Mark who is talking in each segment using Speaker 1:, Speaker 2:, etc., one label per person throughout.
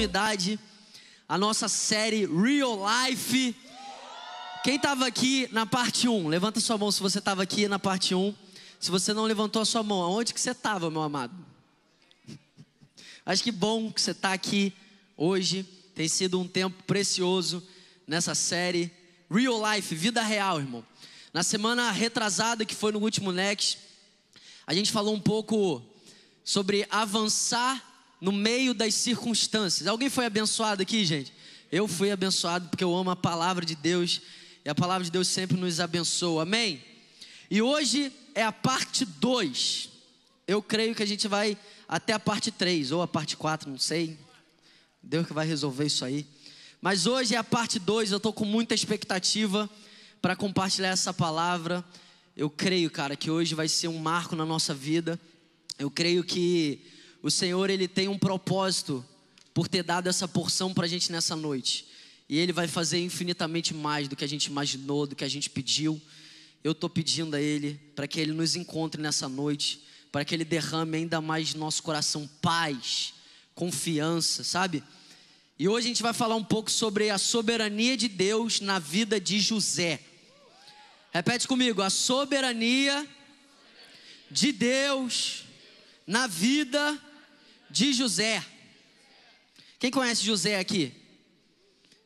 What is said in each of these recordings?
Speaker 1: continuidade nossa série Real Life. Quem estava aqui na parte 1? Levanta sua mão se você estava aqui na parte 1. Se você não levantou a sua mão, aonde que você estava, meu amado? Acho que bom que você está aqui hoje. Tem sido um tempo precioso nessa série Real Life, vida real, irmão. Na semana retrasada, que foi no último Next, a gente falou um pouco sobre avançar no meio das circunstâncias. Alguém foi abençoado aqui, gente? Eu fui abençoado porque eu amo a palavra de Deus e a palavra de Deus sempre nos abençoa. Amém? E hoje é a parte 2. Eu creio que a gente vai até a parte 3 ou a parte 4, não sei. Deus que vai resolver isso aí. Mas hoje é a parte 2, eu estou com muita expectativa para compartilhar essa palavra. Eu creio, cara, que hoje vai ser um marco na nossa vida. Eu creio que o Senhor ele tem um propósito por ter dado essa porção para a gente nessa noite. E Ele vai fazer infinitamente mais do que a gente imaginou, do que a gente pediu. Eu estou pedindo a Ele para que Ele nos encontre nessa noite, para que Ele derrame ainda mais no nosso coração paz, confiança, sabe? E hoje a gente vai falar um pouco sobre a soberania de Deus na vida de José. Repete comigo: a soberania de Deus na vida de José. Quem conhece José aqui?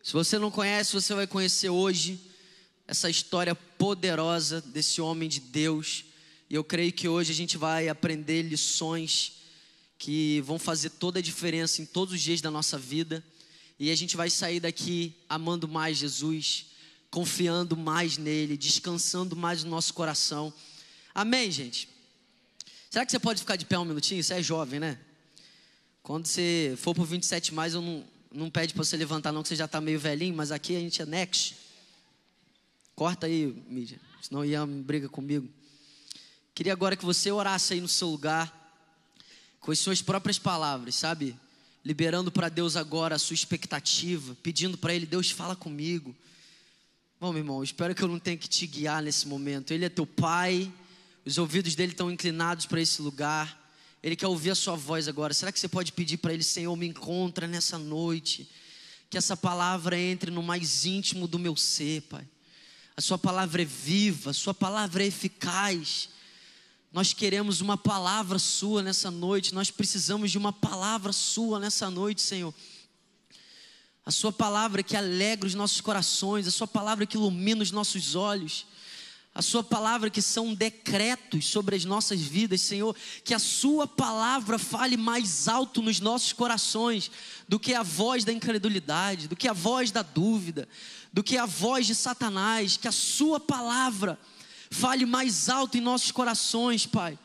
Speaker 1: Se você não conhece, você vai conhecer hoje essa história poderosa desse homem de Deus. E eu creio que hoje a gente vai aprender lições que vão fazer toda a diferença em todos os dias da nossa vida. E a gente vai sair daqui amando mais Jesus, confiando mais nele, descansando mais no nosso coração. Amém, gente? Será que você pode ficar de pé um minutinho? Você é jovem, né? Quando você for pro 27 mais, eu não, não pede para você levantar não, que você já está meio velhinho, mas aqui a gente é next. Corta aí, mídia, senão o Ian briga comigo. Queria agora que você orasse aí no seu lugar, com as suas próprias palavras, sabe? Liberando para Deus agora a sua expectativa, pedindo para Ele, Deus fala comigo. Bom, meu irmão, espero que eu não tenha que te guiar nesse momento. Ele é teu pai, os ouvidos dele estão inclinados para esse lugar. Ele quer ouvir a sua voz agora. Será que você pode pedir para ele, Senhor, me encontra nessa noite? Que essa palavra entre no mais íntimo do meu ser, Pai. A sua palavra é viva, a sua palavra é eficaz. Nós queremos uma palavra sua nessa noite, nós precisamos de uma palavra sua nessa noite, Senhor. A sua palavra que alegra os nossos corações, a sua palavra que ilumina os nossos olhos a Sua palavra que são decretos sobre as nossas vidas, Senhor, que a Sua palavra fale mais alto nos nossos corações do que a voz da incredulidade, do que a voz da dúvida, do que a voz de Satanás, que a Sua palavra fale mais alto em nossos corações, Pai.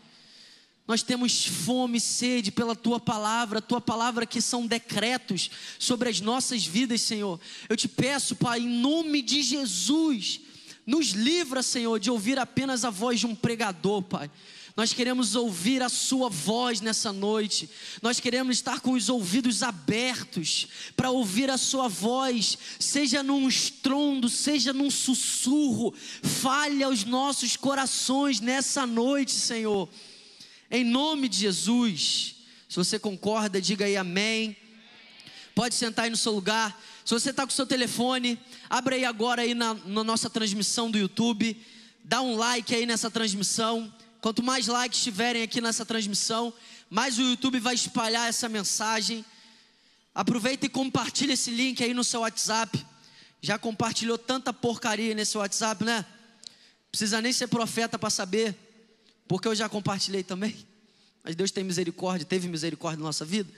Speaker 1: Nós temos fome e sede pela tua palavra, tua palavra que são decretos sobre as nossas vidas, Senhor. Eu te peço, Pai, em nome de Jesus, nos livra, Senhor, de ouvir apenas a voz de um pregador, Pai. Nós queremos ouvir a Sua voz nessa noite. Nós queremos estar com os ouvidos abertos para ouvir a Sua voz, seja num estrondo, seja num sussurro. Fale aos nossos corações nessa noite, Senhor. Em nome de Jesus. Se você concorda, diga aí amém. Pode sentar aí no seu lugar. Se você está com o seu telefone, abre aí agora aí na, na nossa transmissão do YouTube, dá um like aí nessa transmissão. Quanto mais likes tiverem aqui nessa transmissão, mais o YouTube vai espalhar essa mensagem. Aproveita e compartilha esse link aí no seu WhatsApp. Já compartilhou tanta porcaria nesse WhatsApp, né? Precisa nem ser profeta para saber, porque eu já compartilhei também. Mas Deus tem misericórdia, teve misericórdia na nossa vida.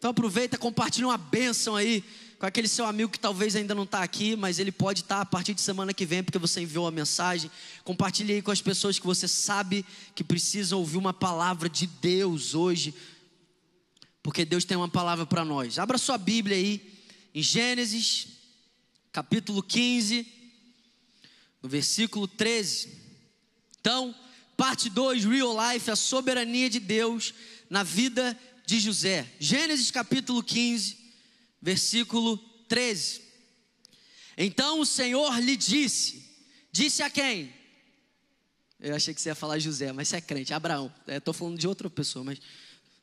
Speaker 1: Então aproveita, compartilha uma bênção aí com aquele seu amigo que talvez ainda não está aqui, mas ele pode estar tá a partir de semana que vem, porque você enviou a mensagem. Compartilhe aí com as pessoas que você sabe que precisam ouvir uma palavra de Deus hoje, porque Deus tem uma palavra para nós. Abra sua Bíblia aí, em Gênesis, capítulo 15, no versículo 13. Então, parte 2, Real Life, a soberania de Deus na vida de José. Gênesis capítulo 15, versículo 13. Então o Senhor lhe disse: Disse a quem? Eu achei que você ia falar José, mas você é crente, Abraão. Estou falando de outra pessoa, mas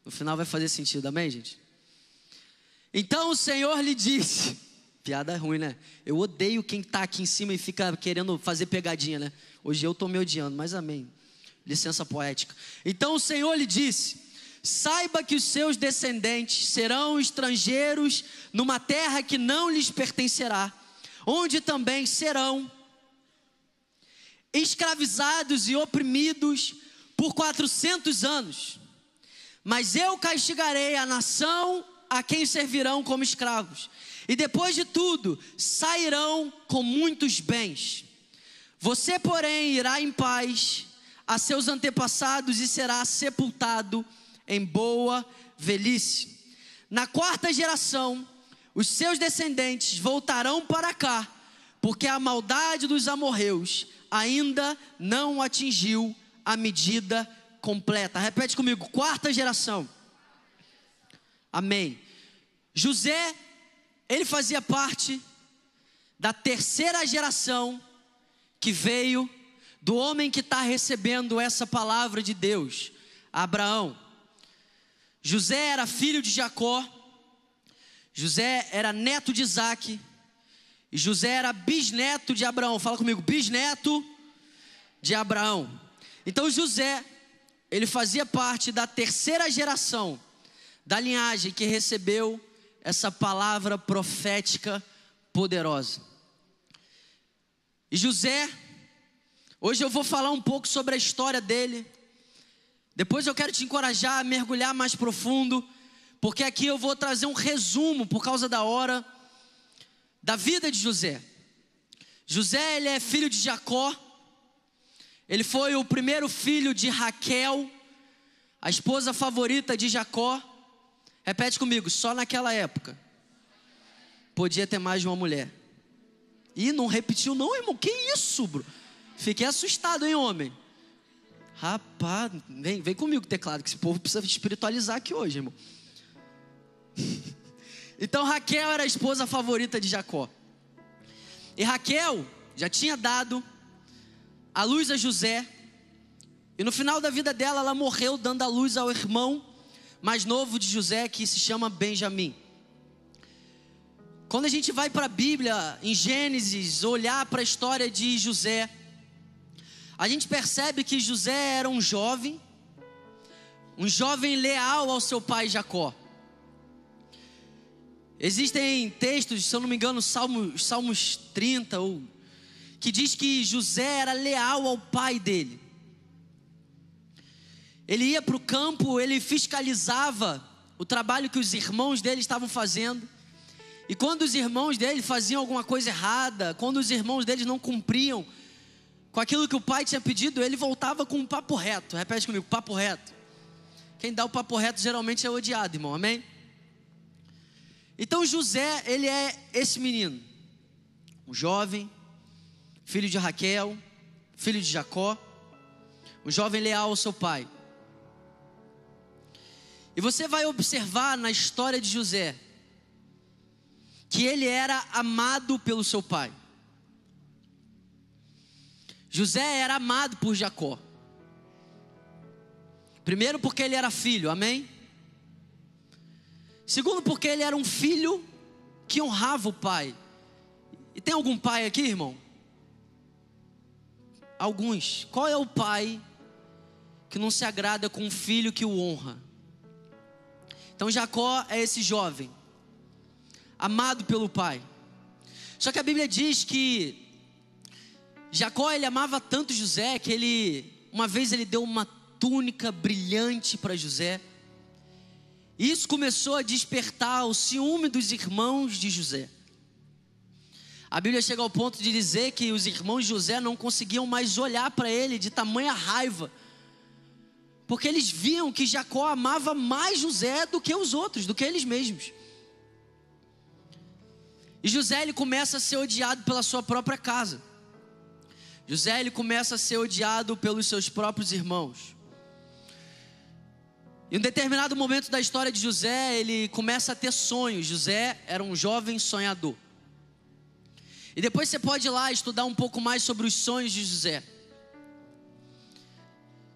Speaker 1: no final vai fazer sentido, amém, gente? Então o Senhor lhe disse: Piada ruim, né? Eu odeio quem tá aqui em cima e fica querendo fazer pegadinha, né? Hoje eu tô me odiando, mas amém. Licença poética. Então o Senhor lhe disse: Saiba que os seus descendentes serão estrangeiros numa terra que não lhes pertencerá, onde também serão escravizados e oprimidos por 400 anos. Mas eu castigarei a nação a quem servirão como escravos e depois de tudo, sairão com muitos bens. Você, porém, irá em paz a seus antepassados e será sepultado em boa velhice. Na quarta geração, os seus descendentes voltarão para cá, porque a maldade dos amorreus ainda não atingiu a medida completa. Repete comigo: quarta geração. Amém. José ele fazia parte da terceira geração que veio do homem que está recebendo essa palavra de Deus, Abraão. José era filho de Jacó, José era neto de Isaac, e José era bisneto de Abraão. Fala comigo, bisneto de Abraão. Então José, ele fazia parte da terceira geração da linhagem que recebeu essa palavra profética poderosa. E José, hoje eu vou falar um pouco sobre a história dele. Depois eu quero te encorajar a mergulhar mais profundo, porque aqui eu vou trazer um resumo por causa da hora da vida de José. José, ele é filho de Jacó. Ele foi o primeiro filho de Raquel, a esposa favorita de Jacó. Repete comigo, só naquela época podia ter mais de uma mulher. E não repetiu, não, irmão. Que isso, bro? Fiquei assustado, hein, homem? Rapaz, vem, vem comigo, teclado, que esse povo precisa espiritualizar aqui hoje, irmão. então Raquel era a esposa favorita de Jacó. E Raquel já tinha dado a luz a José. E no final da vida dela, ela morreu dando a luz ao irmão mais novo de José que se chama Benjamim. Quando a gente vai para a Bíblia, em Gênesis, olhar para a história de José, a gente percebe que José era um jovem, um jovem leal ao seu pai Jacó. Existem textos, se eu não me engano, Salmos, Salmos 30, ou, que diz que José era leal ao pai dele. Ele ia para o campo, ele fiscalizava o trabalho que os irmãos dele estavam fazendo. E quando os irmãos dele faziam alguma coisa errada, quando os irmãos deles não cumpriam com aquilo que o pai tinha pedido, ele voltava com um papo reto. Repete comigo, papo reto. Quem dá o papo reto geralmente é odiado, irmão. Amém? Então José, ele é esse menino, um jovem, filho de Raquel, filho de Jacó, um jovem leal ao seu pai. E você vai observar na história de José que ele era amado pelo seu pai. José era amado por Jacó. Primeiro, porque ele era filho, amém? Segundo, porque ele era um filho que honrava o pai. E tem algum pai aqui, irmão? Alguns. Qual é o pai que não se agrada com um filho que o honra? Então Jacó é esse jovem, amado pelo pai. Só que a Bíblia diz que Jacó ele amava tanto José que ele uma vez ele deu uma túnica brilhante para José. Isso começou a despertar o ciúme dos irmãos de José. A Bíblia chega ao ponto de dizer que os irmãos de José não conseguiam mais olhar para ele de tamanha raiva porque eles viam que Jacó amava mais José do que os outros, do que eles mesmos. E José ele começa a ser odiado pela sua própria casa. José ele começa a ser odiado pelos seus próprios irmãos. Em um determinado momento da história de José, ele começa a ter sonhos. José era um jovem sonhador. E depois você pode ir lá estudar um pouco mais sobre os sonhos de José.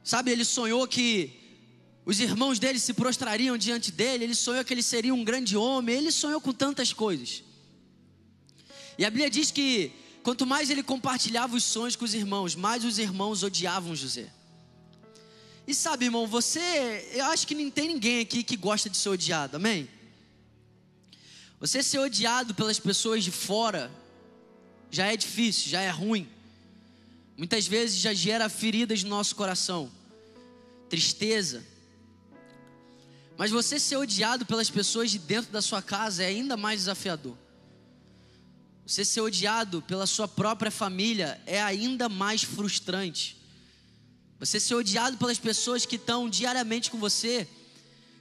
Speaker 1: Sabe, ele sonhou que os irmãos dele se prostrariam diante dele, ele sonhou que ele seria um grande homem, ele sonhou com tantas coisas. E a Bíblia diz que quanto mais ele compartilhava os sonhos com os irmãos, mais os irmãos odiavam José. E sabe, irmão, você, eu acho que não tem ninguém aqui que gosta de ser odiado, amém? Você ser odiado pelas pessoas de fora já é difícil, já é ruim. Muitas vezes já gera feridas no nosso coração, tristeza. Mas você ser odiado pelas pessoas de dentro da sua casa é ainda mais desafiador. Você ser odiado pela sua própria família é ainda mais frustrante. Você ser odiado pelas pessoas que estão diariamente com você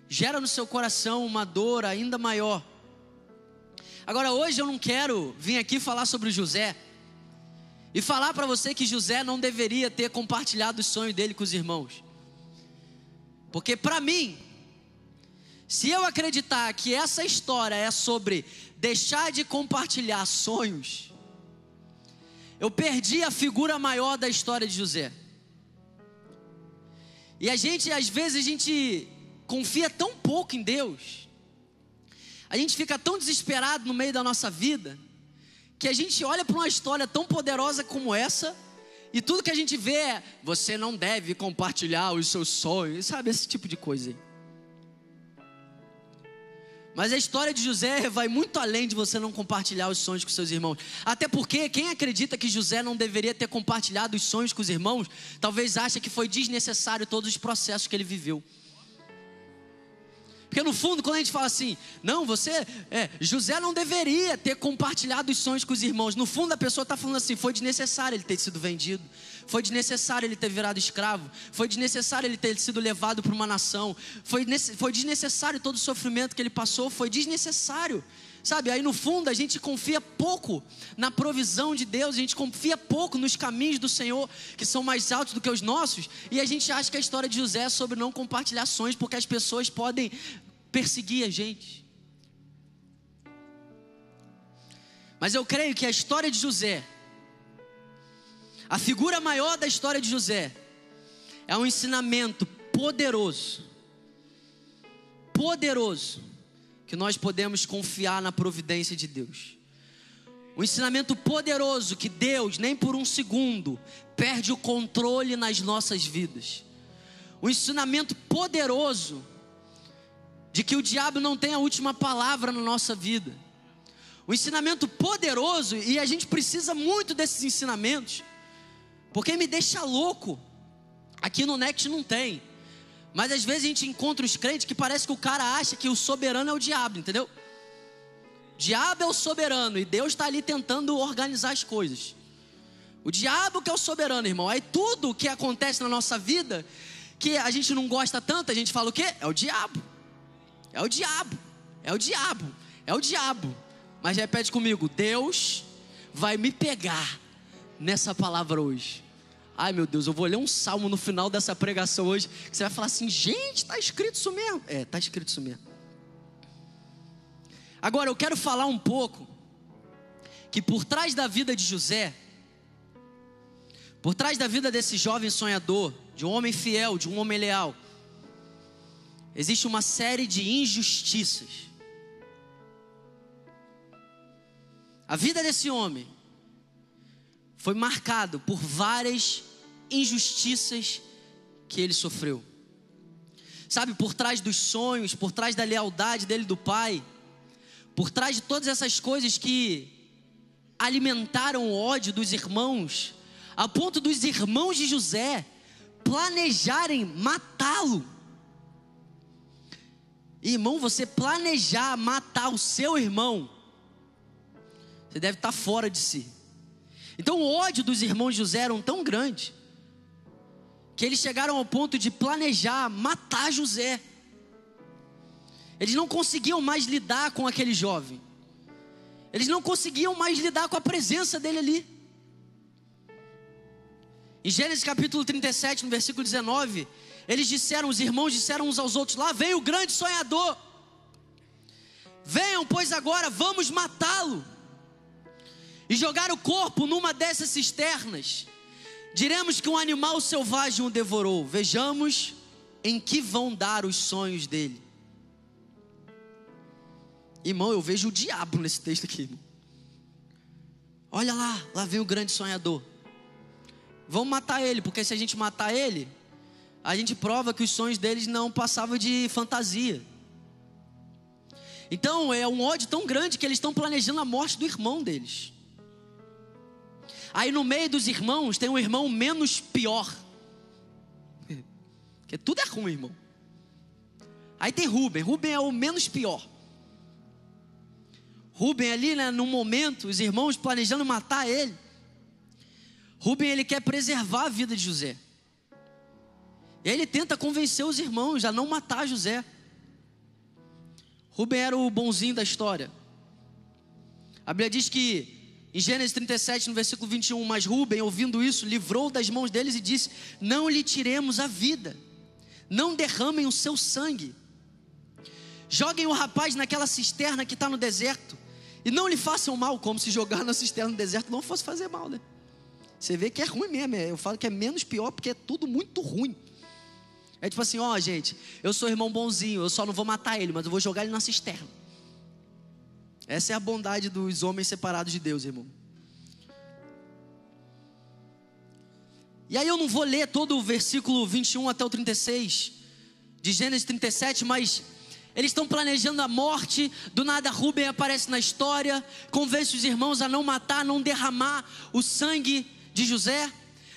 Speaker 1: gera no seu coração uma dor ainda maior. Agora, hoje eu não quero vir aqui falar sobre José e falar para você que José não deveria ter compartilhado o sonho dele com os irmãos. Porque para mim, se eu acreditar que essa história é sobre deixar de compartilhar sonhos, eu perdi a figura maior da história de José. E a gente, às vezes, a gente confia tão pouco em Deus, a gente fica tão desesperado no meio da nossa vida, que a gente olha para uma história tão poderosa como essa, e tudo que a gente vê é: você não deve compartilhar os seus sonhos, sabe? Esse tipo de coisa aí. Mas a história de José vai muito além de você não compartilhar os sonhos com seus irmãos. Até porque quem acredita que José não deveria ter compartilhado os sonhos com os irmãos, talvez ache que foi desnecessário todos os processos que ele viveu. Porque no fundo, quando a gente fala assim, não, você, é, José não deveria ter compartilhado os sonhos com os irmãos. No fundo, a pessoa está falando assim: foi desnecessário ele ter sido vendido, foi desnecessário ele ter virado escravo, foi desnecessário ele ter sido levado para uma nação, foi, foi desnecessário todo o sofrimento que ele passou, foi desnecessário. Sabe, aí no fundo a gente confia pouco na provisão de Deus, a gente confia pouco nos caminhos do Senhor, que são mais altos do que os nossos, e a gente acha que a história de José é sobre não compartilhar sonhos, porque as pessoas podem perseguir a gente. Mas eu creio que a história de José, a figura maior da história de José, é um ensinamento poderoso, poderoso, que nós podemos confiar na providência de Deus. Um ensinamento poderoso que Deus, nem por um segundo, perde o controle nas nossas vidas. Um ensinamento poderoso de que o diabo não tem a última palavra na nossa vida. Um ensinamento poderoso, e a gente precisa muito desses ensinamentos, porque me deixa louco. Aqui no Next não tem. Mas às vezes a gente encontra os crentes que parece que o cara acha que o soberano é o diabo, entendeu? Diabo é o soberano e Deus está ali tentando organizar as coisas. O diabo que é o soberano, irmão. Aí tudo que acontece na nossa vida, que a gente não gosta tanto, a gente fala o quê? É o diabo. É o diabo. É o diabo. É o diabo. Mas repete comigo: Deus vai me pegar nessa palavra hoje. Ai meu Deus, eu vou ler um salmo no final dessa pregação hoje. Que você vai falar assim: gente, está escrito isso mesmo. É, está escrito isso mesmo. Agora eu quero falar um pouco que por trás da vida de José, por trás da vida desse jovem sonhador, de um homem fiel, de um homem leal, existe uma série de injustiças. A vida desse homem foi marcado por várias injustiças que ele sofreu. Sabe, por trás dos sonhos, por trás da lealdade dele do pai, por trás de todas essas coisas que alimentaram o ódio dos irmãos, a ponto dos irmãos de José planejarem matá-lo. Irmão, você planejar matar o seu irmão, você deve estar fora de si. Então o ódio dos irmãos José era tão grande que eles chegaram ao ponto de planejar matar José. Eles não conseguiam mais lidar com aquele jovem. Eles não conseguiam mais lidar com a presença dele ali. Em Gênesis capítulo 37, no versículo 19, eles disseram, os irmãos disseram uns aos outros: Lá vem o grande sonhador. Venham, pois agora vamos matá-lo e jogar o corpo numa dessas cisternas diremos que um animal selvagem o devorou. Vejamos em que vão dar os sonhos dele. Irmão, eu vejo o diabo nesse texto aqui. Irmão. Olha lá, lá vem o grande sonhador. Vamos matar ele, porque se a gente matar ele, a gente prova que os sonhos deles não passavam de fantasia. Então é um ódio tão grande que eles estão planejando a morte do irmão deles. Aí no meio dos irmãos tem um irmão menos pior. Porque tudo é ruim, irmão. Aí tem Rubem. Rubem é o menos pior. Rubem ali, né, no momento, os irmãos planejando matar ele. Rubem ele quer preservar a vida de José. E ele tenta convencer os irmãos a não matar José. Rubem era o bonzinho da história. A Bíblia diz que em Gênesis 37, no versículo 21, mas Rubem, ouvindo isso, livrou das mãos deles e disse: Não lhe tiremos a vida, não derramem o seu sangue. Joguem o rapaz naquela cisterna que está no deserto e não lhe façam mal, como se jogar na cisterna no deserto não fosse fazer mal, né? Você vê que é ruim mesmo. É, eu falo que é menos pior porque é tudo muito ruim. É tipo assim, ó, gente, eu sou irmão bonzinho, eu só não vou matar ele, mas eu vou jogar ele na cisterna. Essa é a bondade dos homens separados de Deus, irmão. E aí eu não vou ler todo o versículo 21 até o 36 de Gênesis 37, mas eles estão planejando a morte. Do nada, Rubem aparece na história, convence os irmãos a não matar, não derramar o sangue de José.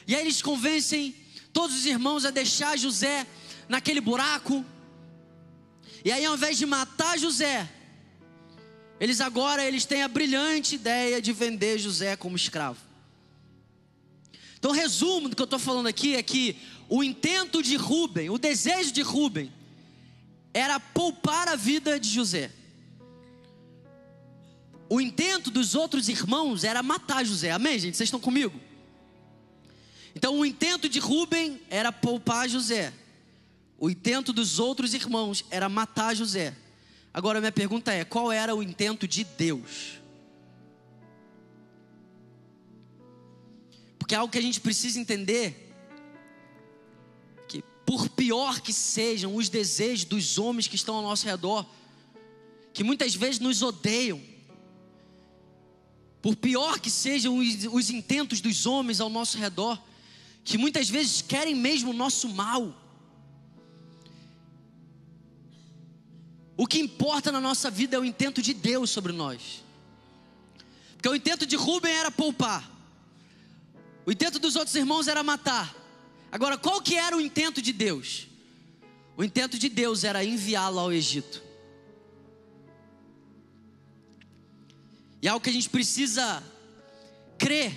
Speaker 1: E aí eles convencem todos os irmãos a deixar José naquele buraco. E aí, ao invés de matar José, eles agora eles têm a brilhante ideia de vender José como escravo. Então, resumo do que eu estou falando aqui é que o intento de Rubem, o desejo de Rubem, era poupar a vida de José. O intento dos outros irmãos era matar José. Amém, gente? Vocês estão comigo? Então, o intento de Rubem era poupar José. O intento dos outros irmãos era matar José. Agora, minha pergunta é: qual era o intento de Deus? Porque é algo que a gente precisa entender por pior que sejam os desejos dos homens que estão ao nosso redor, que muitas vezes nos odeiam, por pior que sejam os intentos dos homens ao nosso redor, que muitas vezes querem mesmo o nosso mal, o que importa na nossa vida é o intento de Deus sobre nós. Porque o intento de Rubem era poupar. O intento dos outros irmãos era matar. Agora, qual que era o intento de Deus? O intento de Deus era enviá-lo ao Egito. E é algo que a gente precisa crer.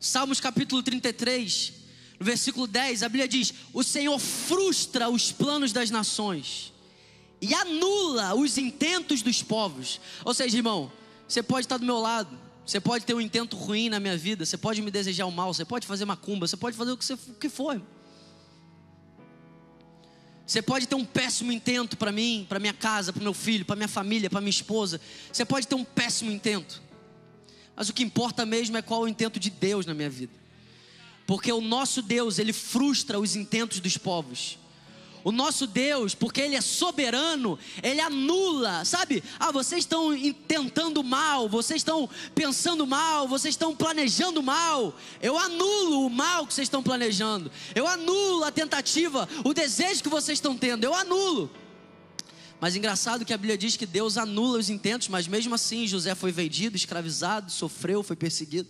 Speaker 1: Salmos capítulo 33, no versículo 10, a Bíblia diz: O Senhor frustra os planos das nações e anula os intentos dos povos. Ou seja, irmão, você pode estar do meu lado, você pode ter um intento ruim na minha vida, você pode me desejar o mal, você pode fazer macumba, você pode fazer o que, você, o que for. Você pode ter um péssimo intento para mim, para minha casa, para meu filho, para minha família, para minha esposa. Você pode ter um péssimo intento. Mas o que importa mesmo é qual é o intento de Deus na minha vida. Porque o nosso Deus, ele frustra os intentos dos povos. O nosso Deus, porque Ele é soberano, Ele anula, sabe? Ah, vocês estão tentando mal, vocês estão pensando mal, vocês estão planejando mal. Eu anulo o mal que vocês estão planejando. Eu anulo a tentativa, o desejo que vocês estão tendo. Eu anulo. Mas engraçado que a Bíblia diz que Deus anula os intentos, mas mesmo assim José foi vendido, escravizado, sofreu, foi perseguido.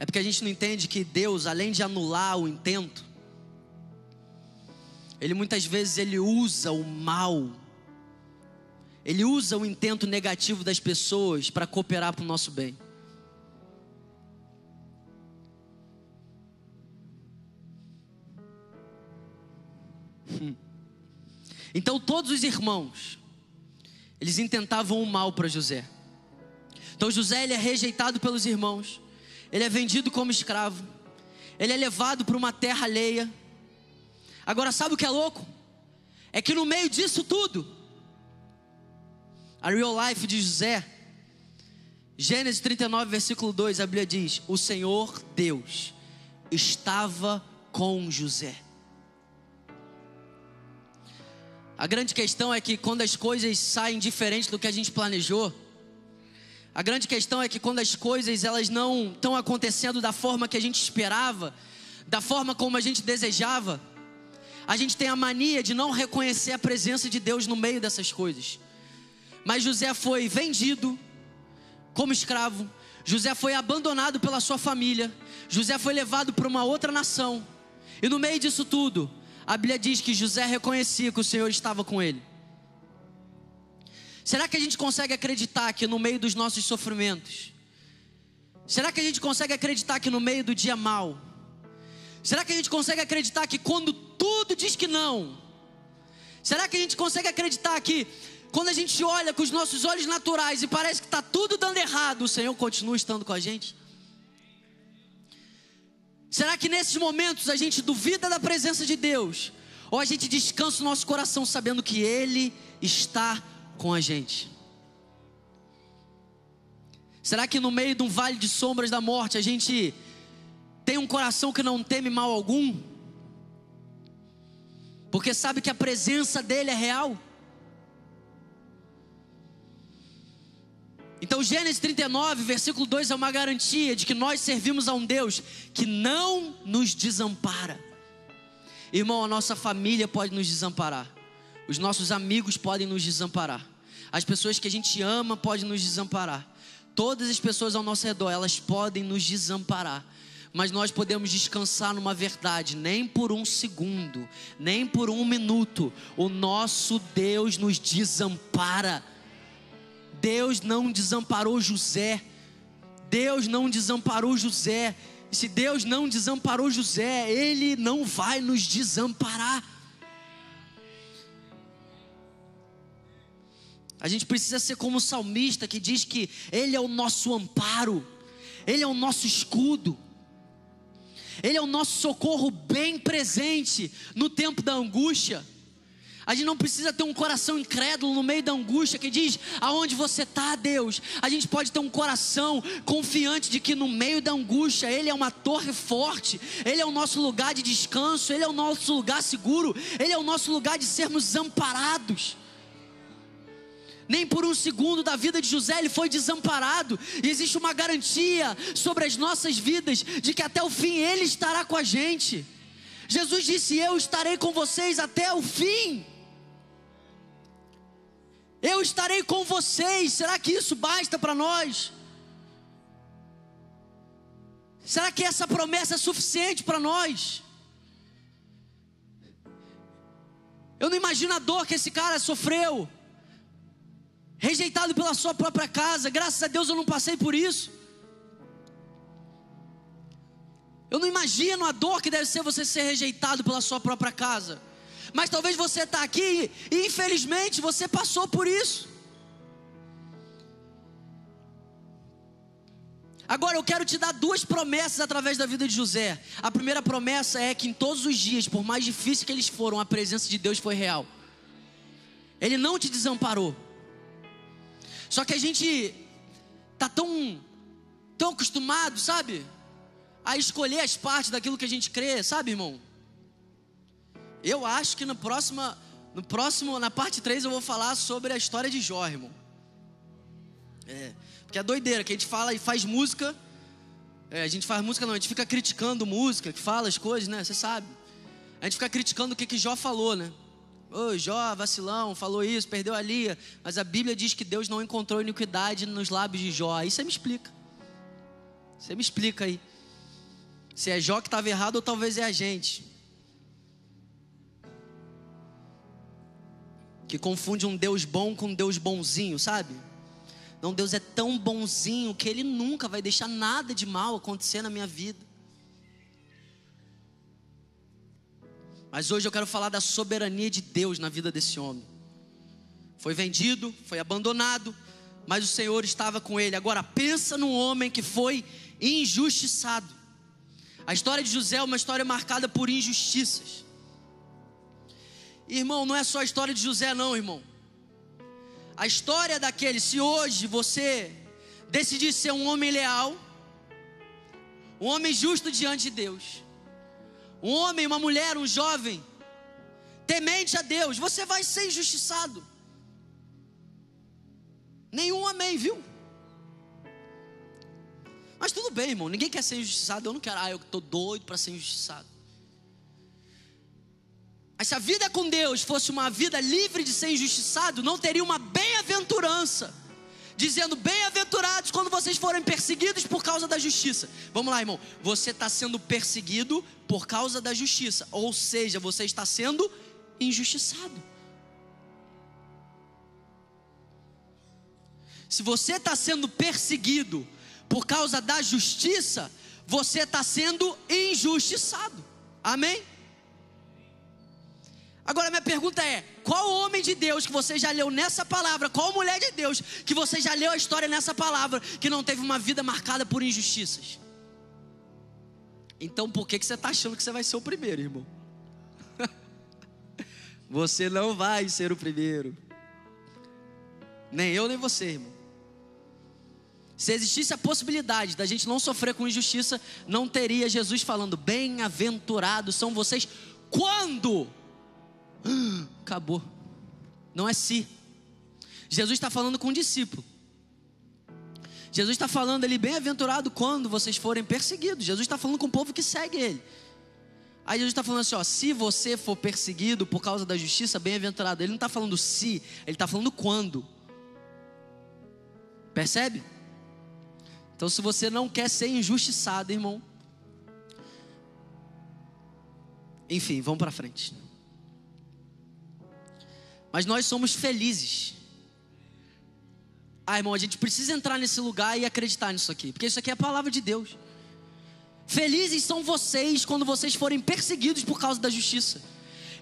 Speaker 1: É porque a gente não entende que Deus, além de anular o intento, ele muitas vezes ele usa o mal, ele usa o intento negativo das pessoas para cooperar para o nosso bem. Hum. Então todos os irmãos, eles intentavam o mal para José. Então José ele é rejeitado pelos irmãos ele é vendido como escravo, ele é levado para uma terra alheia. Agora, sabe o que é louco? É que no meio disso tudo, a real life de José, Gênesis 39, versículo 2, a Bíblia diz: O Senhor Deus estava com José. A grande questão é que quando as coisas saem diferente do que a gente planejou, a grande questão é que quando as coisas elas não estão acontecendo da forma que a gente esperava, da forma como a gente desejava, a gente tem a mania de não reconhecer a presença de Deus no meio dessas coisas. Mas José foi vendido como escravo, José foi abandonado pela sua família, José foi levado para uma outra nação, e no meio disso tudo, a Bíblia diz que José reconhecia que o Senhor estava com ele. Será que a gente consegue acreditar que no meio dos nossos sofrimentos, será que a gente consegue acreditar que no meio do dia mal, será que a gente consegue acreditar que quando tudo diz que não, será que a gente consegue acreditar que quando a gente olha com os nossos olhos naturais e parece que está tudo dando errado, o Senhor continua estando com a gente? Será que nesses momentos a gente duvida da presença de Deus? Ou a gente descansa o nosso coração sabendo que Ele está com a gente? Será que no meio de um vale de sombras da morte a gente tem um coração que não teme mal algum? Porque sabe que a presença dEle é real? Então, Gênesis 39, versículo 2 é uma garantia de que nós servimos a um Deus que não nos desampara. Irmão, a nossa família pode nos desamparar, os nossos amigos podem nos desamparar, as pessoas que a gente ama podem nos desamparar, todas as pessoas ao nosso redor, elas podem nos desamparar, mas nós podemos descansar numa verdade, nem por um segundo, nem por um minuto, o nosso Deus nos desampara. Deus não desamparou José. Deus não desamparou José. E se Deus não desamparou José, Ele não vai nos desamparar. A gente precisa ser como o salmista que diz que Ele é o nosso amparo, Ele é o nosso escudo, Ele é o nosso socorro bem presente no tempo da angústia. A gente não precisa ter um coração incrédulo no meio da angústia que diz: aonde você está, Deus? A gente pode ter um coração confiante de que no meio da angústia Ele é uma torre forte, Ele é o nosso lugar de descanso, Ele é o nosso lugar seguro, Ele é o nosso lugar de sermos amparados. Nem por um segundo da vida de José ele foi desamparado, e existe uma garantia sobre as nossas vidas de que até o fim Ele estará com a gente. Jesus disse: Eu estarei com vocês até o fim. Eu estarei com vocês. Será que isso basta para nós? Será que essa promessa é suficiente para nós? Eu não imagino a dor que esse cara sofreu, rejeitado pela sua própria casa. Graças a Deus eu não passei por isso. Eu não imagino a dor que deve ser você ser rejeitado pela sua própria casa. Mas talvez você está aqui e infelizmente você passou por isso. Agora eu quero te dar duas promessas através da vida de José. A primeira promessa é que em todos os dias, por mais difíceis que eles foram, a presença de Deus foi real. Ele não te desamparou. Só que a gente tá tão tão acostumado, sabe? A escolher as partes daquilo que a gente crê, sabe, irmão? Eu acho que no próximo, no próximo, na parte 3 eu vou falar sobre a história de Jó, irmão. É, porque é doideira, que a gente fala e faz música. É, a gente faz música não, a gente fica criticando música, que fala as coisas, né? Você sabe. A gente fica criticando o que, que Jó falou, né? Ô, Jó, vacilão, falou isso, perdeu ali. Mas a Bíblia diz que Deus não encontrou iniquidade nos lábios de Jó. Aí você me explica. Você me explica aí. Se é Jó que estava errado ou talvez é a gente. que confunde um Deus bom com um Deus bonzinho, sabe? Não, Deus é tão bonzinho que Ele nunca vai deixar nada de mal acontecer na minha vida. Mas hoje eu quero falar da soberania de Deus na vida desse homem. Foi vendido, foi abandonado, mas o Senhor estava com ele. Agora pensa num homem que foi injustiçado. A história de José é uma história marcada por injustiças. Irmão, não é só a história de José, não, irmão. A história daquele, se hoje você decidir ser um homem leal, um homem justo diante de Deus, um homem, uma mulher, um jovem, temente a Deus, você vai ser injustiçado. Nenhum amém, viu? Mas tudo bem, irmão. Ninguém quer ser injustiçado. Eu não quero, ah, eu estou doido para ser injustiçado. Mas se a vida com Deus fosse uma vida livre de ser injustiçado, não teria uma bem-aventurança. Dizendo, bem-aventurados quando vocês forem perseguidos por causa da justiça. Vamos lá, irmão. Você está sendo perseguido por causa da justiça. Ou seja, você está sendo injustiçado. Se você está sendo perseguido por causa da justiça, você está sendo injustiçado. Amém? Agora minha pergunta é: qual homem de Deus que você já leu nessa palavra, qual mulher de Deus que você já leu a história nessa palavra que não teve uma vida marcada por injustiças? Então por que, que você está achando que você vai ser o primeiro, irmão? você não vai ser o primeiro. Nem eu, nem você, irmão. Se existisse a possibilidade da gente não sofrer com injustiça, não teria Jesus falando: Bem-aventurados são vocês quando? Acabou. Não é se. Jesus está falando com o discípulo. Jesus está falando ali, bem-aventurado quando vocês forem perseguidos. Jesus está falando com o povo que segue ele. Aí Jesus está falando assim: ó, se você for perseguido por causa da justiça, bem-aventurado. Ele não está falando se, ele está falando quando. Percebe? Então, se você não quer ser injustiçado, irmão, enfim, vamos para frente. Mas nós somos felizes. Ah, irmão, a gente precisa entrar nesse lugar e acreditar nisso aqui, porque isso aqui é a palavra de Deus. Felizes são vocês quando vocês forem perseguidos por causa da justiça.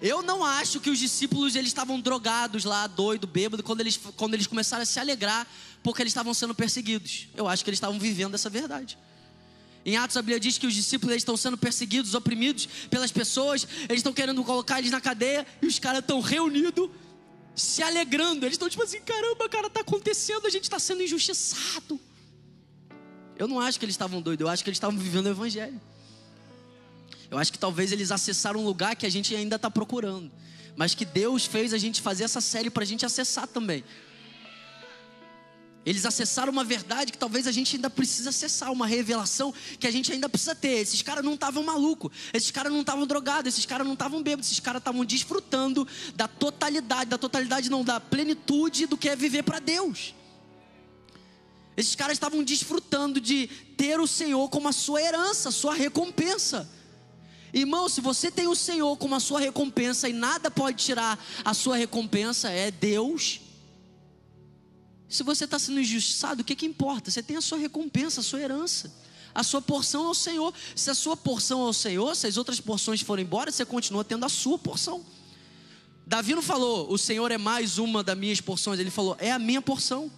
Speaker 1: Eu não acho que os discípulos eles estavam drogados lá, doido, bêbado, quando eles, quando eles começaram a se alegrar porque eles estavam sendo perseguidos. Eu acho que eles estavam vivendo essa verdade. Em Atos a Bíblia diz que os discípulos estão sendo perseguidos, oprimidos pelas pessoas, eles estão querendo colocar eles na cadeia e os caras estão reunidos, se alegrando. Eles estão tipo assim: caramba, cara, está acontecendo, a gente está sendo injustiçado. Eu não acho que eles estavam doidos, eu acho que eles estavam vivendo o Evangelho. Eu acho que talvez eles acessaram um lugar que a gente ainda está procurando, mas que Deus fez a gente fazer essa série para a gente acessar também. Eles acessaram uma verdade que talvez a gente ainda precisa acessar, uma revelação que a gente ainda precisa ter. Esses caras não estavam malucos, esses caras não estavam drogados, esses caras não estavam bêbados, esses caras estavam desfrutando da totalidade, da totalidade não, da plenitude do que é viver para Deus. Esses caras estavam desfrutando de ter o Senhor como a sua herança, a sua recompensa. Irmão, se você tem o Senhor como a sua recompensa e nada pode tirar a sua recompensa, é Deus. Se você está sendo injustiçado, o que, que importa? Você tem a sua recompensa, a sua herança, a sua porção ao Senhor. Se a sua porção ao Senhor, se as outras porções forem embora, você continua tendo a sua porção. Davi não falou, o Senhor é mais uma das minhas porções, ele falou, é a minha porção.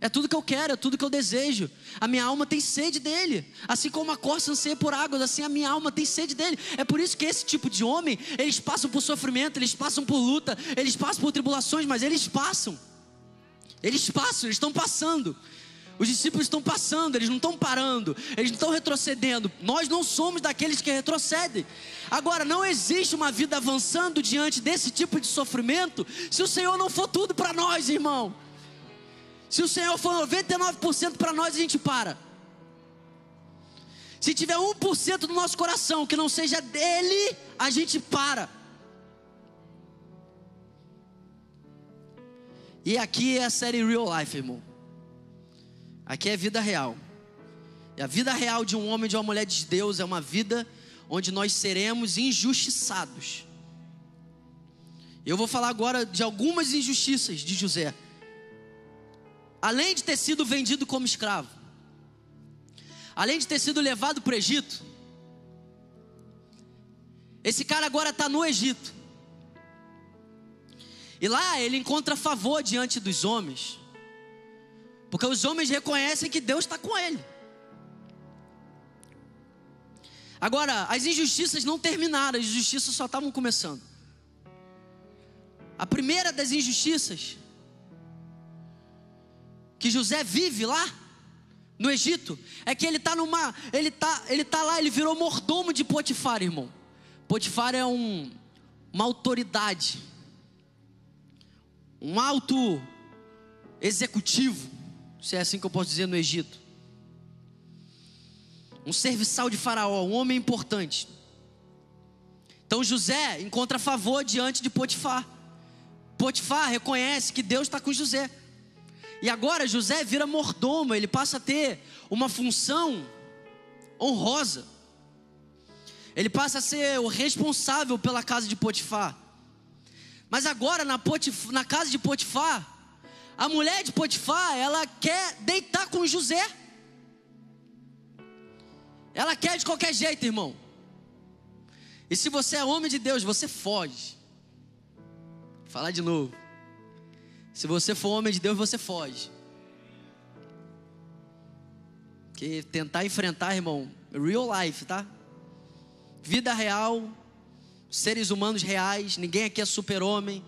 Speaker 1: É tudo que eu quero, é tudo que eu desejo. A minha alma tem sede dele. Assim como a corça anseia por águas, assim a minha alma tem sede dele. É por isso que esse tipo de homem, eles passam por sofrimento, eles passam por luta, eles passam por tribulações, mas eles passam. Eles passam, eles estão passando. Os discípulos estão passando, eles não estão parando, eles não estão retrocedendo. Nós não somos daqueles que retrocedem. Agora, não existe uma vida avançando diante desse tipo de sofrimento se o Senhor não for tudo para nós, irmão. Se o Senhor for 99% para nós, a gente para. Se tiver 1% do nosso coração que não seja dele, a gente para. E aqui é a série Real Life, irmão. Aqui é vida real. E a vida real de um homem e de uma mulher de Deus é uma vida onde nós seremos injustiçados. Eu vou falar agora de algumas injustiças de José além de ter sido vendido como escravo, além de ter sido levado para o Egito, esse cara agora está no Egito. E lá ele encontra favor diante dos homens, porque os homens reconhecem que Deus está com ele. Agora, as injustiças não terminaram, as injustiças só estavam começando. A primeira das injustiças que José vive lá no Egito é que ele está numa, ele tá, ele tá lá, ele virou mordomo de Potifar, irmão. Potifar é um, uma autoridade, um alto executivo, se é assim que eu posso dizer no Egito. Um serviçal de Faraó, um homem importante. Então José encontra favor diante de Potifar. Potifar reconhece que Deus está com José. E agora José vira mordomo, ele passa a ter uma função honrosa. Ele passa a ser o responsável pela casa de Potifar. Mas agora na, Potif na casa de Potifar, a mulher de Potifar, ela quer deitar com José. Ela quer de qualquer jeito, irmão. E se você é homem de Deus, você foge. Vou falar de novo. Se você for homem de Deus, você foge. Que tentar enfrentar, irmão, real life, tá? Vida real, seres humanos reais, ninguém aqui é super-homem.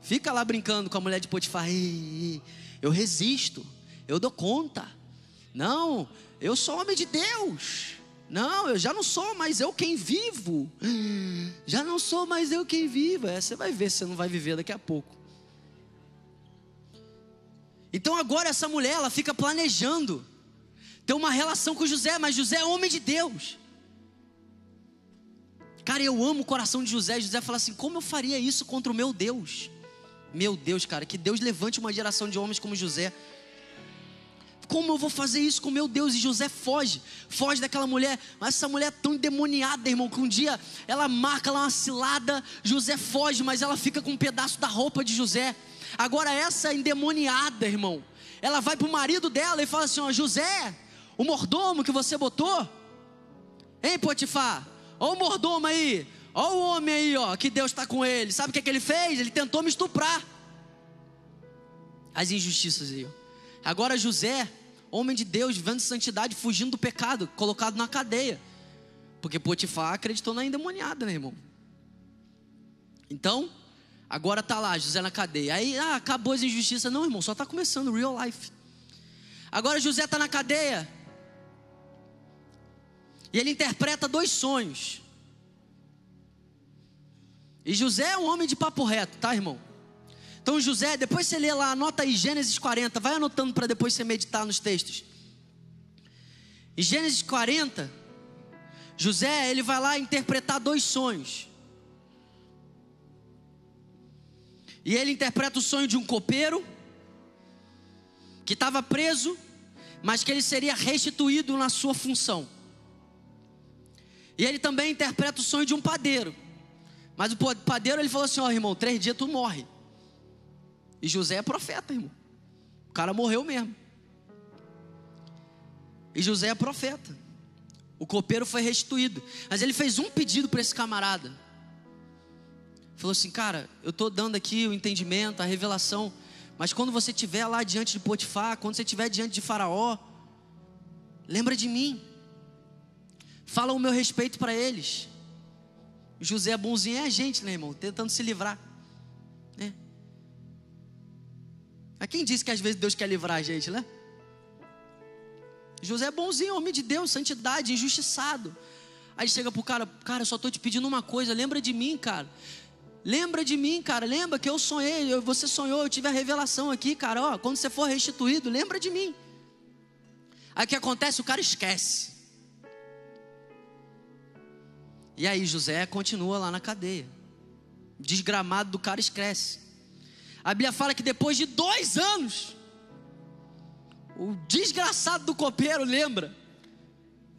Speaker 1: Fica lá brincando com a mulher de Potifar. Eu resisto, eu dou conta. Não, eu sou homem de Deus. Não, eu já não sou mais eu quem vivo. Já não sou mais eu quem vivo. É, você vai ver, você não vai viver daqui a pouco. Então agora essa mulher, ela fica planejando ter uma relação com José, mas José é homem de Deus. Cara, eu amo o coração de José. José fala assim: como eu faria isso contra o meu Deus? Meu Deus, cara, que Deus levante uma geração de homens como José. Como eu vou fazer isso com meu Deus? E José foge, foge daquela mulher. Mas essa mulher é tão endemoniada, irmão, que um dia ela marca lá uma cilada. José foge, mas ela fica com um pedaço da roupa de José. Agora, essa endemoniada, irmão, ela vai para o marido dela e fala assim: Ó, José, o mordomo que você botou, hein, Potifar? Ó, o mordomo aí, ó, o homem aí, ó, que Deus está com ele. Sabe o que, é que ele fez? Ele tentou me estuprar. As injustiças aí. Agora, José, homem de Deus, vivendo santidade, fugindo do pecado, colocado na cadeia. Porque Potifar acreditou na endemoniada, né, irmão? Então, Agora tá lá, José na cadeia. Aí, ah, acabou as injustiças. Não, irmão, só está começando, real life. Agora José está na cadeia. E ele interpreta dois sonhos. E José é um homem de papo reto, tá, irmão? Então, José, depois você lê lá, anota aí Gênesis 40, vai anotando para depois você meditar nos textos. Em Gênesis 40, José, ele vai lá interpretar dois sonhos. E ele interpreta o sonho de um copeiro que estava preso, mas que ele seria restituído na sua função. E ele também interpreta o sonho de um padeiro. Mas o padeiro ele falou assim: Ó oh, irmão, três dias tu morre. E José é profeta, irmão. O cara morreu mesmo. E José é profeta. O copeiro foi restituído. Mas ele fez um pedido para esse camarada falou assim: Cara, eu estou dando aqui o entendimento, a revelação, mas quando você estiver lá diante de Potifar, quando você estiver diante de Faraó, lembra de mim, fala o meu respeito para eles. José é bonzinho é a gente, né, irmão? Tentando se livrar. Né? A quem disse que às vezes Deus quer livrar a gente, né? José é bonzinho, homem de Deus, santidade, injustiçado. Aí chega pro cara, cara, só estou te pedindo uma coisa, lembra de mim, cara. Lembra de mim, cara. Lembra que eu sonhei, você sonhou, eu tive a revelação aqui, cara. Ó, quando você for restituído, lembra de mim. Aí o que acontece? O cara esquece. E aí José continua lá na cadeia. Desgramado do cara esquece. A Bíblia fala que depois de dois anos, o desgraçado do copeiro lembra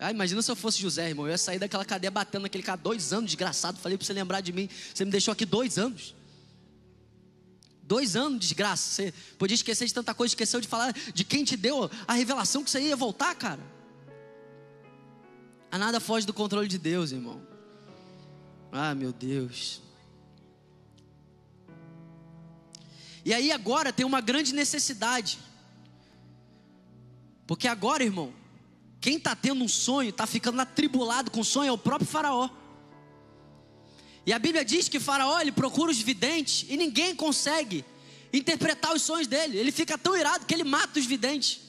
Speaker 1: ah, imagina se eu fosse José, irmão. Eu ia sair daquela cadeia batendo naquele cara dois anos, desgraçado. Falei para você lembrar de mim. Você me deixou aqui dois anos. Dois anos, desgraça. Você podia esquecer de tanta coisa, esqueceu de falar de quem te deu a revelação que você ia voltar, cara. A nada foge do controle de Deus, irmão. Ah, meu Deus. E aí agora tem uma grande necessidade. Porque agora, irmão, quem está tendo um sonho, está ficando atribulado com o sonho, é o próprio Faraó. E a Bíblia diz que Faraó ele procura os videntes e ninguém consegue interpretar os sonhos dele. Ele fica tão irado que ele mata os videntes.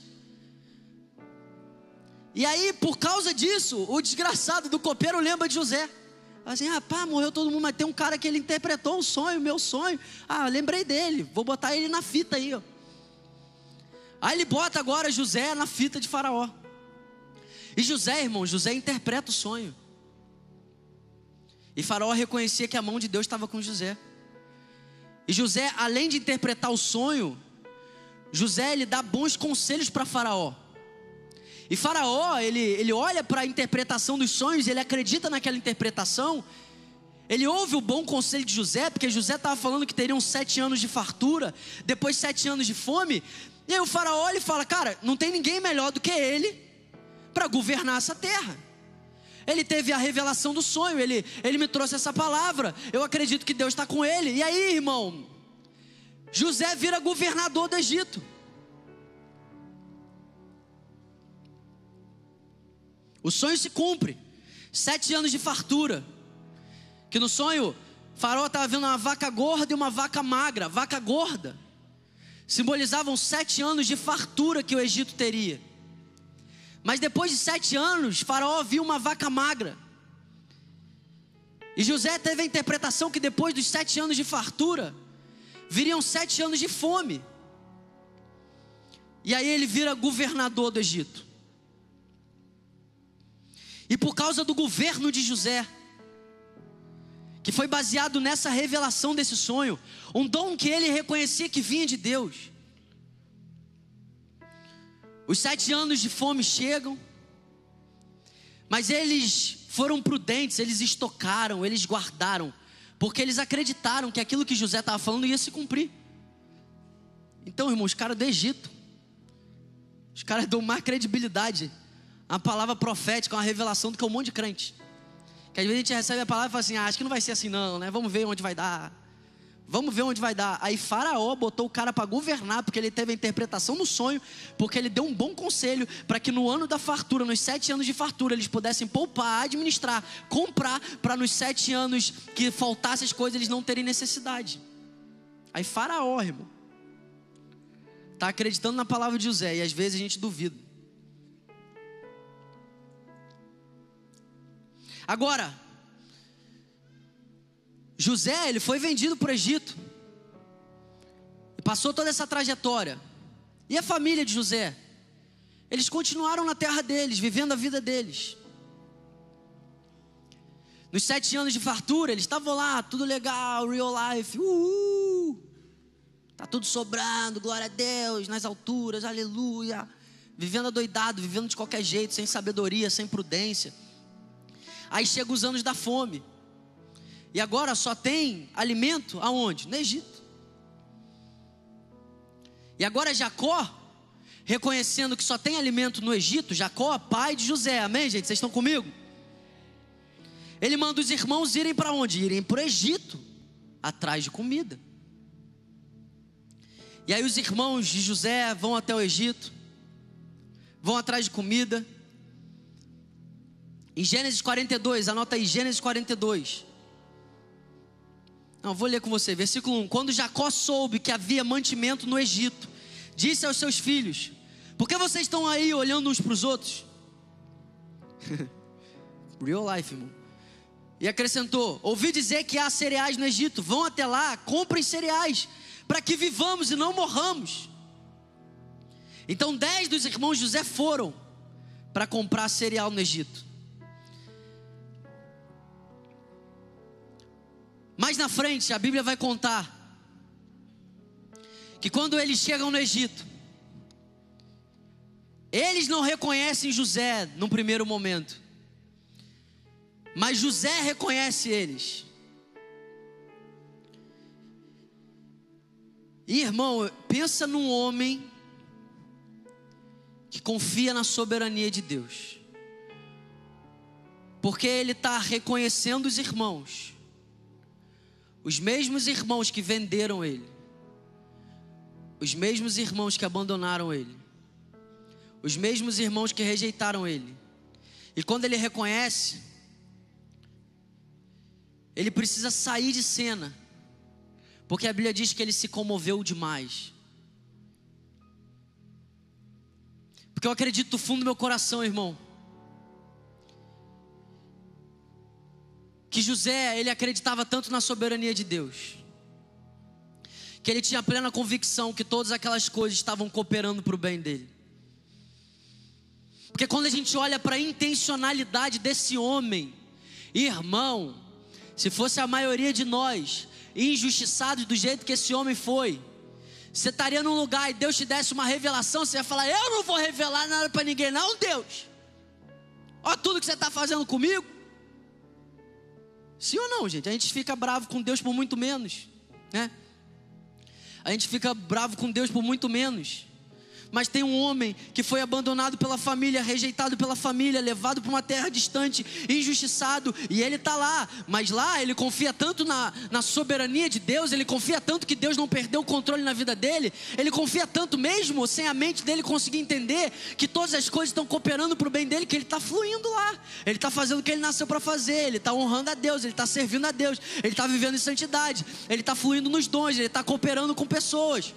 Speaker 1: E aí, por causa disso, o desgraçado do copeiro lembra de José. Assim, rapaz, morreu todo mundo, mas tem um cara que ele interpretou um sonho, meu sonho. Ah, lembrei dele, vou botar ele na fita aí, ó. Aí ele bota agora José na fita de Faraó. E José, irmão, José interpreta o sonho. E Faraó reconhecia que a mão de Deus estava com José. E José, além de interpretar o sonho, José ele dá bons conselhos para Faraó. E Faraó, ele, ele olha para a interpretação dos sonhos, ele acredita naquela interpretação. Ele ouve o bom conselho de José, porque José estava falando que teriam sete anos de fartura, depois sete anos de fome. E aí o Faraó ele fala: Cara, não tem ninguém melhor do que ele para governar essa terra. Ele teve a revelação do sonho, ele, ele me trouxe essa palavra. Eu acredito que Deus está com ele. E aí, irmão, José vira governador do Egito. O sonho se cumpre. Sete anos de fartura. Que no sonho, Faraó estava vendo uma vaca gorda e uma vaca magra. Vaca gorda simbolizavam sete anos de fartura que o Egito teria. Mas depois de sete anos, Faraó viu uma vaca magra. E José teve a interpretação que depois dos sete anos de fartura, viriam sete anos de fome. E aí ele vira governador do Egito. E por causa do governo de José, que foi baseado nessa revelação desse sonho, um dom que ele reconhecia que vinha de Deus. Os sete anos de fome chegam, mas eles foram prudentes, eles estocaram, eles guardaram, porque eles acreditaram que aquilo que José estava falando ia se cumprir. Então, irmãos, os caras do Egito, os caras dão mais credibilidade uma palavra profética, uma revelação do que um monte de crente. Que às vezes a gente recebe a palavra e fala assim: ah, acho que não vai ser assim, não, né? Vamos ver onde vai dar. Vamos ver onde vai dar. Aí Faraó botou o cara para governar, porque ele teve a interpretação do sonho, porque ele deu um bom conselho para que no ano da fartura, nos sete anos de fartura, eles pudessem poupar, administrar, comprar, para nos sete anos que faltassem as coisas, eles não terem necessidade. Aí Faraó, irmão, está acreditando na palavra de José, e às vezes a gente duvida. Agora, José, ele foi vendido para o Egito. Passou toda essa trajetória. E a família de José? Eles continuaram na terra deles, vivendo a vida deles. Nos sete anos de fartura, eles estavam lá, tudo legal, real life, uhul. Tá tudo sobrando, glória a Deus, nas alturas, aleluia. Vivendo adoidado, vivendo de qualquer jeito, sem sabedoria, sem prudência. Aí chegam os anos da fome. E agora só tem alimento aonde? No Egito. E agora Jacó, reconhecendo que só tem alimento no Egito, Jacó, pai de José, amém, gente? Vocês estão comigo? Ele manda os irmãos irem para onde? Irem para o Egito, atrás de comida. E aí os irmãos de José vão até o Egito, vão atrás de comida. Em Gênesis 42, anota aí, Gênesis 42. Não, vou ler com você, versículo 1. Quando Jacó soube que havia mantimento no Egito, disse aos seus filhos: Por que vocês estão aí olhando uns para os outros? Real life, irmão. E acrescentou: Ouvi dizer que há cereais no Egito, vão até lá, comprem cereais, para que vivamos e não morramos. Então dez dos irmãos José foram para comprar cereal no Egito. Mais na frente, a Bíblia vai contar que quando eles chegam no Egito, eles não reconhecem José num primeiro momento, mas José reconhece eles. E, irmão, pensa num homem que confia na soberania de Deus, porque ele está reconhecendo os irmãos os mesmos irmãos que venderam ele, os mesmos irmãos que abandonaram ele, os mesmos irmãos que rejeitaram ele. E quando ele reconhece, ele precisa sair de cena, Porque a Bíblia diz que ele se comoveu demais. Porque eu acredito do fundo do meu coração, irmão, que José, ele acreditava tanto na soberania de Deus, que ele tinha plena convicção que todas aquelas coisas estavam cooperando para o bem dele. Porque quando a gente olha para a intencionalidade desse homem, irmão, se fosse a maioria de nós injustiçados do jeito que esse homem foi, você estaria num lugar e Deus te desse uma revelação, você ia falar: Eu não vou revelar nada para ninguém, não, Deus. Olha tudo que você está fazendo comigo. Sim ou não, gente? A gente fica bravo com Deus por muito menos, né? A gente fica bravo com Deus por muito menos mas tem um homem que foi abandonado pela família, rejeitado pela família, levado para uma terra distante, injustiçado, e ele está lá, mas lá ele confia tanto na, na soberania de Deus, ele confia tanto que Deus não perdeu o controle na vida dele, ele confia tanto mesmo, sem a mente dele conseguir entender que todas as coisas estão cooperando para o bem dele, que ele está fluindo lá, ele está fazendo o que ele nasceu para fazer, ele está honrando a Deus, ele está servindo a Deus, ele está vivendo em santidade, ele está fluindo nos dons, ele está cooperando com pessoas.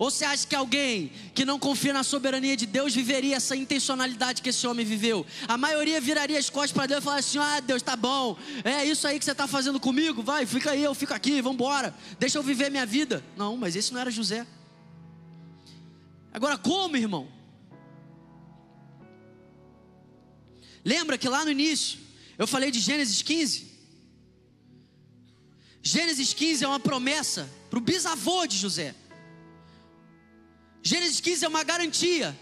Speaker 1: Ou você acha que alguém que não confia na soberania de Deus viveria essa intencionalidade que esse homem viveu? A maioria viraria as costas para Deus e falaria assim: Ah, Deus, tá bom, é isso aí que você está fazendo comigo, vai, fica aí, eu fico aqui, vamos embora, deixa eu viver minha vida. Não, mas esse não era José. Agora, como, irmão? Lembra que lá no início eu falei de Gênesis 15? Gênesis 15 é uma promessa para o bisavô de José. Gênesis 15 é uma garantia.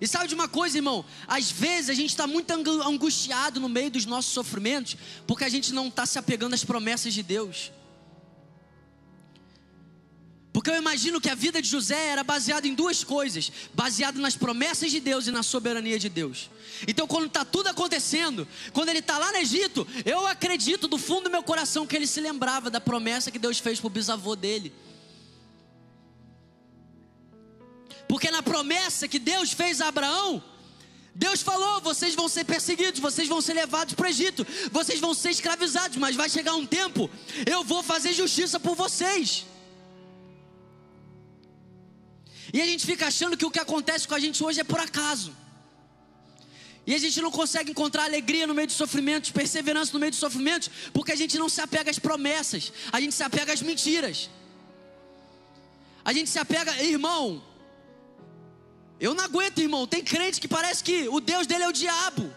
Speaker 1: E sabe de uma coisa, irmão? Às vezes a gente está muito angustiado no meio dos nossos sofrimentos, porque a gente não está se apegando às promessas de Deus. Porque eu imagino que a vida de José era baseada em duas coisas: baseado nas promessas de Deus e na soberania de Deus. Então, quando está tudo acontecendo, quando ele está lá no Egito, eu acredito do fundo do meu coração que ele se lembrava da promessa que Deus fez para o bisavô dele. Porque na promessa que Deus fez a Abraão, Deus falou: vocês vão ser perseguidos, vocês vão ser levados para o Egito, vocês vão ser escravizados, mas vai chegar um tempo, eu vou fazer justiça por vocês. E a gente fica achando que o que acontece com a gente hoje é por acaso. E a gente não consegue encontrar alegria no meio de sofrimentos, perseverança no meio de sofrimentos, porque a gente não se apega às promessas, a gente se apega às mentiras. A gente se apega, irmão, eu não aguento, irmão. Tem crente que parece que o Deus dele é o diabo.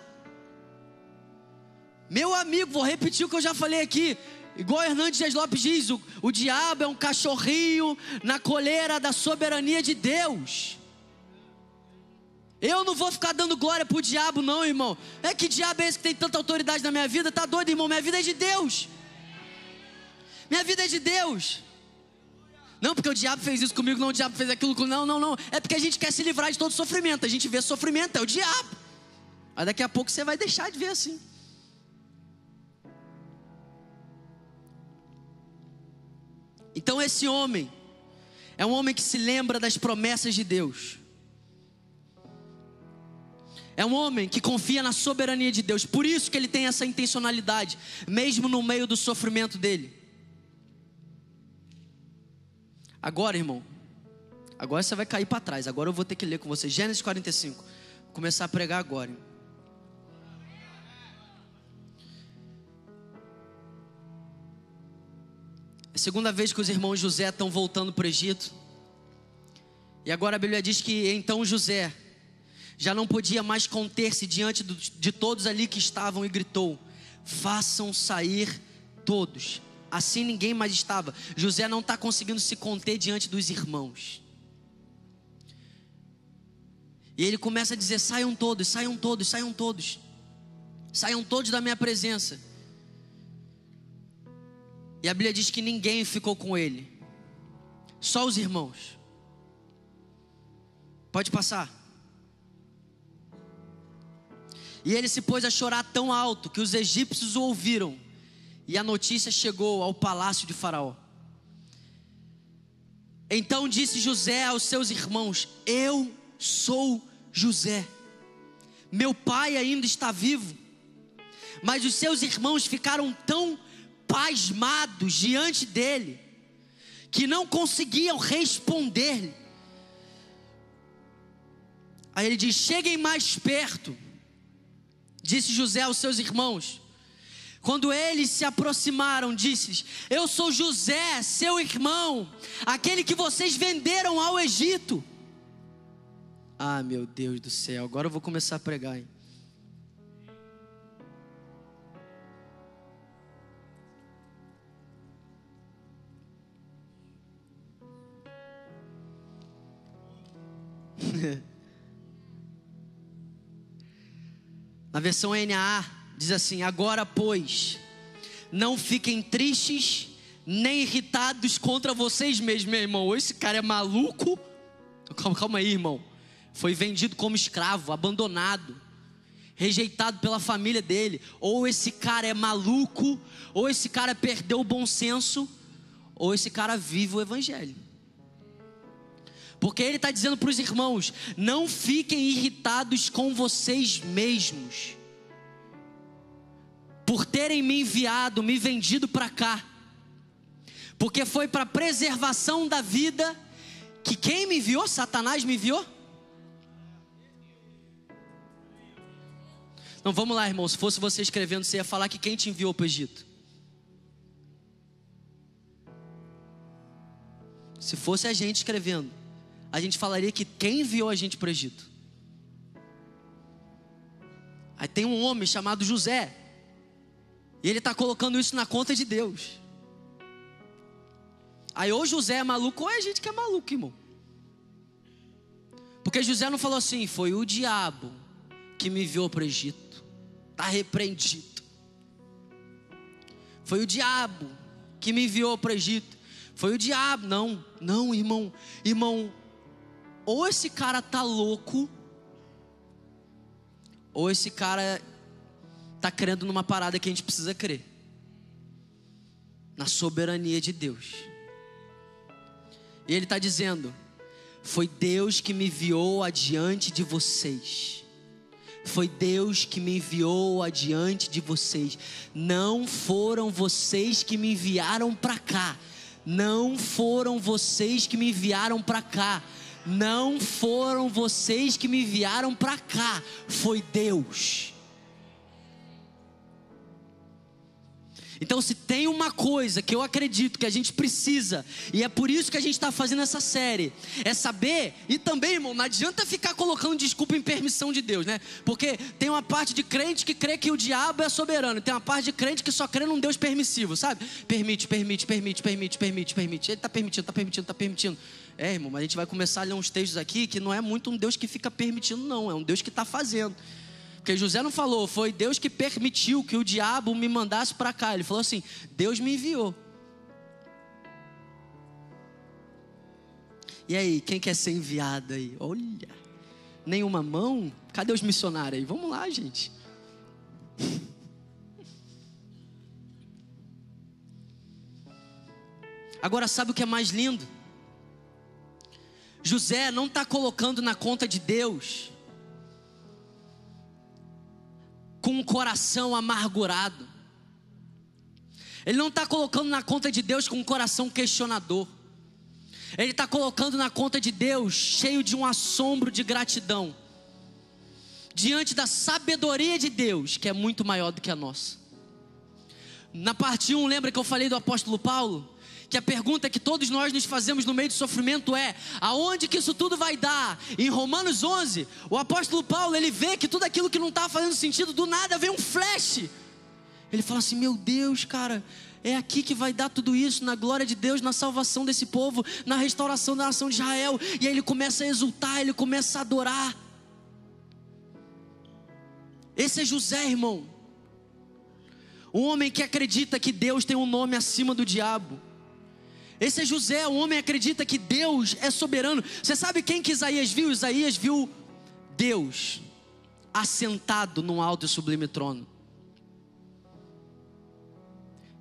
Speaker 1: Meu amigo, vou repetir o que eu já falei aqui. Igual Hernandes Lopes diz: o, o diabo é um cachorrinho na coleira da soberania de Deus. Eu não vou ficar dando glória pro diabo, não, irmão. É que diabo é esse que tem tanta autoridade na minha vida? Tá doido, irmão? Minha vida é de Deus. Minha vida é de Deus. Não, porque o diabo fez isso comigo, não, o diabo fez aquilo comigo. Não, não, não. É porque a gente quer se livrar de todo sofrimento. A gente vê sofrimento, é o diabo. Mas daqui a pouco você vai deixar de ver assim. Então esse homem é um homem que se lembra das promessas de Deus. É um homem que confia na soberania de Deus. Por isso que ele tem essa intencionalidade, mesmo no meio do sofrimento dele. Agora, irmão, agora você vai cair para trás. Agora eu vou ter que ler com você. Gênesis 45. Vou começar a pregar agora. É a segunda vez que os irmãos José estão voltando para o Egito. E agora a Bíblia diz que então José já não podia mais conter-se diante de todos ali que estavam e gritou: Façam sair todos. Assim ninguém mais estava. José não está conseguindo se conter diante dos irmãos. E ele começa a dizer: saiam todos, saiam todos, saiam todos. Saiam todos da minha presença. E a Bíblia diz que ninguém ficou com ele, só os irmãos. Pode passar. E ele se pôs a chorar tão alto que os egípcios o ouviram e a notícia chegou ao palácio de Faraó. Então disse José aos seus irmãos: Eu sou José. Meu pai ainda está vivo. Mas os seus irmãos ficaram tão pasmados diante dele, que não conseguiam responder-lhe. Aí ele diz: Cheguem mais perto, disse José aos seus irmãos. Quando eles se aproximaram, disse-lhes: Eu sou José, seu irmão, aquele que vocês venderam ao Egito. Ah, meu Deus do céu, agora eu vou começar a pregar, hein? Na versão NAA diz assim: Agora, pois, não fiquem tristes nem irritados contra vocês mesmos, meu irmão. Esse cara é maluco. Calma, calma aí, irmão. Foi vendido como escravo, abandonado, rejeitado pela família dele. Ou esse cara é maluco, ou esse cara perdeu o bom senso, ou esse cara vive o evangelho. Porque ele está dizendo para os irmãos: não fiquem irritados com vocês mesmos, por terem me enviado, me vendido para cá, porque foi para preservação da vida que quem me enviou, Satanás me enviou. Então vamos lá, irmão. Se fosse você escrevendo, você ia falar que quem te enviou para o Egito? Se fosse a gente escrevendo, a gente falaria que quem enviou a gente para o Egito? Aí tem um homem chamado José, e ele está colocando isso na conta de Deus. Aí ou José é maluco, ou é a gente que é maluco, irmão. Porque José não falou assim, foi o diabo que me enviou para o Egito, está repreendido. Foi o diabo que me enviou para o Egito. Foi o diabo, não, não, irmão, irmão, ou esse cara tá louco, ou esse cara tá crendo numa parada que a gente precisa crer. Na soberania de Deus. E ele está dizendo: Foi Deus que me enviou adiante de vocês. Foi Deus que me enviou adiante de vocês. Não foram vocês que me enviaram para cá. Não foram vocês que me enviaram para cá não foram vocês que me enviaram para cá, foi Deus. Então, se tem uma coisa que eu acredito que a gente precisa, e é por isso que a gente está fazendo essa série, é saber, e também, irmão, não adianta ficar colocando desculpa em permissão de Deus, né? Porque tem uma parte de crente que crê que o diabo é soberano, tem uma parte de crente que só crê num Deus permissivo, sabe? Permite, permite, permite, permite, permite, permite. Ele está permitindo, está permitindo, está permitindo. É, irmão, mas a gente vai começar a ler uns textos aqui que não é muito um Deus que fica permitindo, não, é um Deus que está fazendo. Porque José não falou, foi Deus que permitiu que o diabo me mandasse para cá. Ele falou assim: Deus me enviou. E aí, quem quer ser enviado aí? Olha, nenhuma mão? Cadê os missionários aí? Vamos lá, gente. Agora, sabe o que é mais lindo? José não está colocando na conta de Deus com um coração amargurado. Ele não está colocando na conta de Deus com um coração questionador. Ele está colocando na conta de Deus cheio de um assombro de gratidão. Diante da sabedoria de Deus, que é muito maior do que a nossa. Na parte 1, lembra que eu falei do apóstolo Paulo? Que a pergunta que todos nós nos fazemos no meio do sofrimento é: aonde que isso tudo vai dar? Em Romanos 11, o apóstolo Paulo ele vê que tudo aquilo que não está fazendo sentido, do nada vem um flash. Ele fala assim: meu Deus, cara, é aqui que vai dar tudo isso, na glória de Deus, na salvação desse povo, na restauração da nação de Israel. E aí ele começa a exultar, ele começa a adorar. Esse é José, irmão. Um homem que acredita que Deus tem um nome acima do diabo. Esse é José, o homem acredita que Deus é soberano. Você sabe quem que Isaías viu? Isaías viu Deus assentado num alto e sublime trono.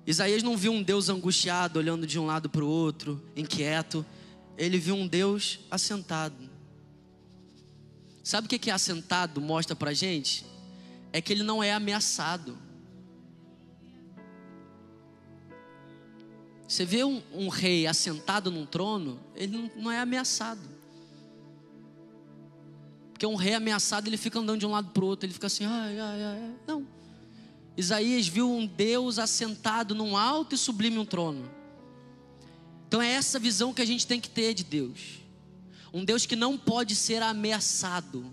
Speaker 1: Isaías não viu um Deus angustiado, olhando de um lado para o outro, inquieto. Ele viu um Deus assentado. Sabe o que é assentado mostra para gente? É que ele não é ameaçado. Você vê um, um rei assentado num trono, ele não, não é ameaçado. Porque um rei ameaçado, ele fica andando de um lado para o outro, ele fica assim, ai, ai, ai. Não. Isaías viu um Deus assentado num alto e sublime um trono. Então é essa visão que a gente tem que ter de Deus. Um Deus que não pode ser ameaçado.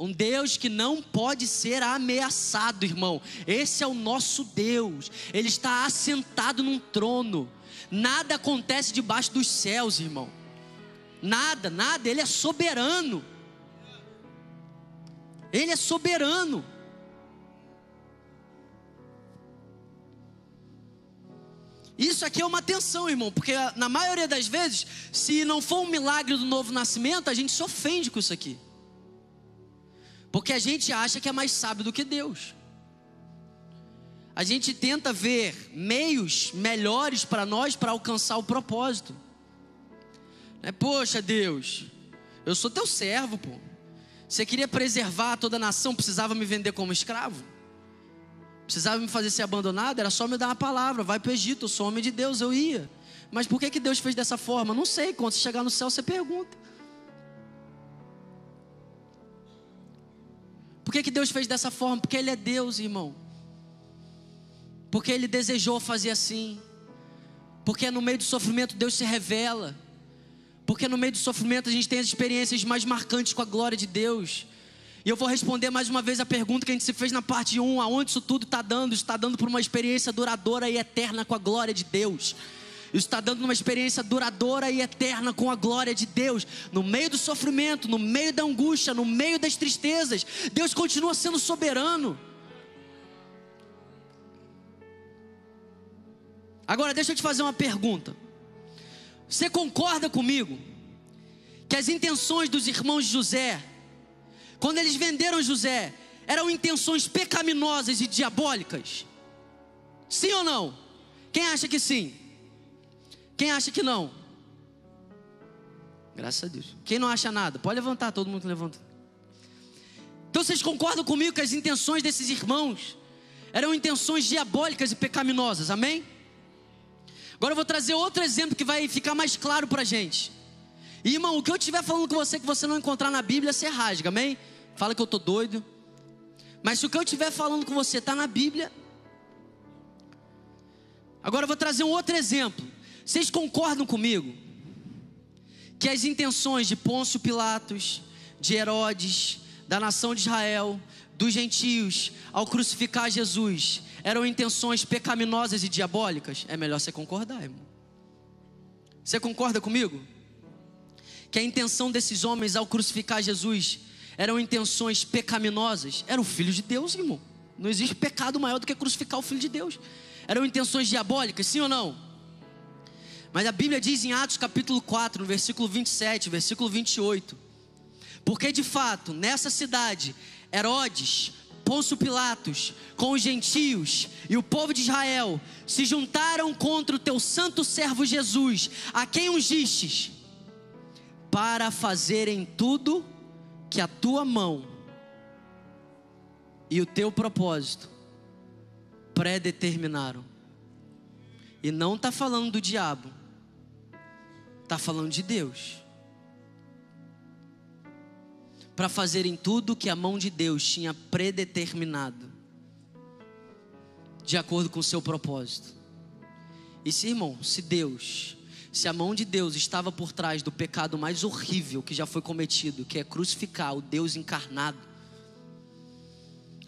Speaker 1: Um Deus que não pode ser ameaçado, irmão. Esse é o nosso Deus. Ele está assentado num trono. Nada acontece debaixo dos céus, irmão. Nada, nada. Ele é soberano. Ele é soberano. Isso aqui é uma tensão, irmão, porque na maioria das vezes, se não for um milagre do novo nascimento, a gente se ofende com isso aqui. Porque a gente acha que é mais sábio do que Deus. A gente tenta ver meios melhores para nós para alcançar o propósito. É, Poxa, Deus, eu sou teu servo, pô. Você queria preservar toda a nação, precisava me vender como escravo? Precisava me fazer ser abandonado? Era só me dar uma palavra, vai para o Egito, eu sou homem de Deus, eu ia. Mas por que, que Deus fez dessa forma? Não sei, quando você chegar no céu você pergunta. Por que, que Deus fez dessa forma? Porque Ele é Deus, irmão. Porque Ele desejou fazer assim. Porque no meio do sofrimento Deus se revela. Porque no meio do sofrimento a gente tem as experiências mais marcantes com a glória de Deus. E eu vou responder mais uma vez a pergunta que a gente se fez na parte 1: aonde isso tudo está dando? Está dando por uma experiência duradoura e eterna com a glória de Deus. Isso está dando uma experiência duradoura e eterna com a glória de Deus. No meio do sofrimento, no meio da angústia, no meio das tristezas, Deus continua sendo soberano. Agora, deixa eu te fazer uma pergunta. Você concorda comigo que as intenções dos irmãos José quando eles venderam José, eram intenções pecaminosas e diabólicas? Sim ou não? Quem acha que sim? Quem acha que não? Graças a Deus. Quem não acha nada? Pode levantar, todo mundo levanta. Então vocês concordam comigo que as intenções desses irmãos eram intenções diabólicas e pecaminosas, amém? Agora eu vou trazer outro exemplo que vai ficar mais claro para a gente. E, irmão, o que eu estiver falando com você que você não encontrar na Bíblia, você rasga, amém? Fala que eu tô doido. Mas se o que eu estiver falando com você está na Bíblia. Agora eu vou trazer um outro exemplo. Vocês concordam comigo? Que as intenções de Pôncio Pilatos, de Herodes, da nação de Israel, dos gentios, ao crucificar Jesus, eram intenções pecaminosas e diabólicas? É melhor você concordar, irmão. Você concorda comigo? que a intenção desses homens ao crucificar Jesus eram intenções pecaminosas, era o filho de Deus, irmão. Não existe pecado maior do que crucificar o filho de Deus. Eram intenções diabólicas, sim ou não? Mas a Bíblia diz em Atos capítulo 4, no versículo 27, versículo 28. Porque de fato, nessa cidade, Herodes, Pôncio Pilatos, com os gentios e o povo de Israel se juntaram contra o teu santo servo Jesus, a quem ungistes para fazerem tudo que a tua mão e o teu propósito predeterminaram. E não está falando do diabo, está falando de Deus. Para fazerem tudo que a mão de Deus tinha predeterminado, de acordo com o seu propósito. E se, irmão, se Deus se a mão de Deus estava por trás do pecado mais horrível que já foi cometido, que é crucificar o Deus encarnado,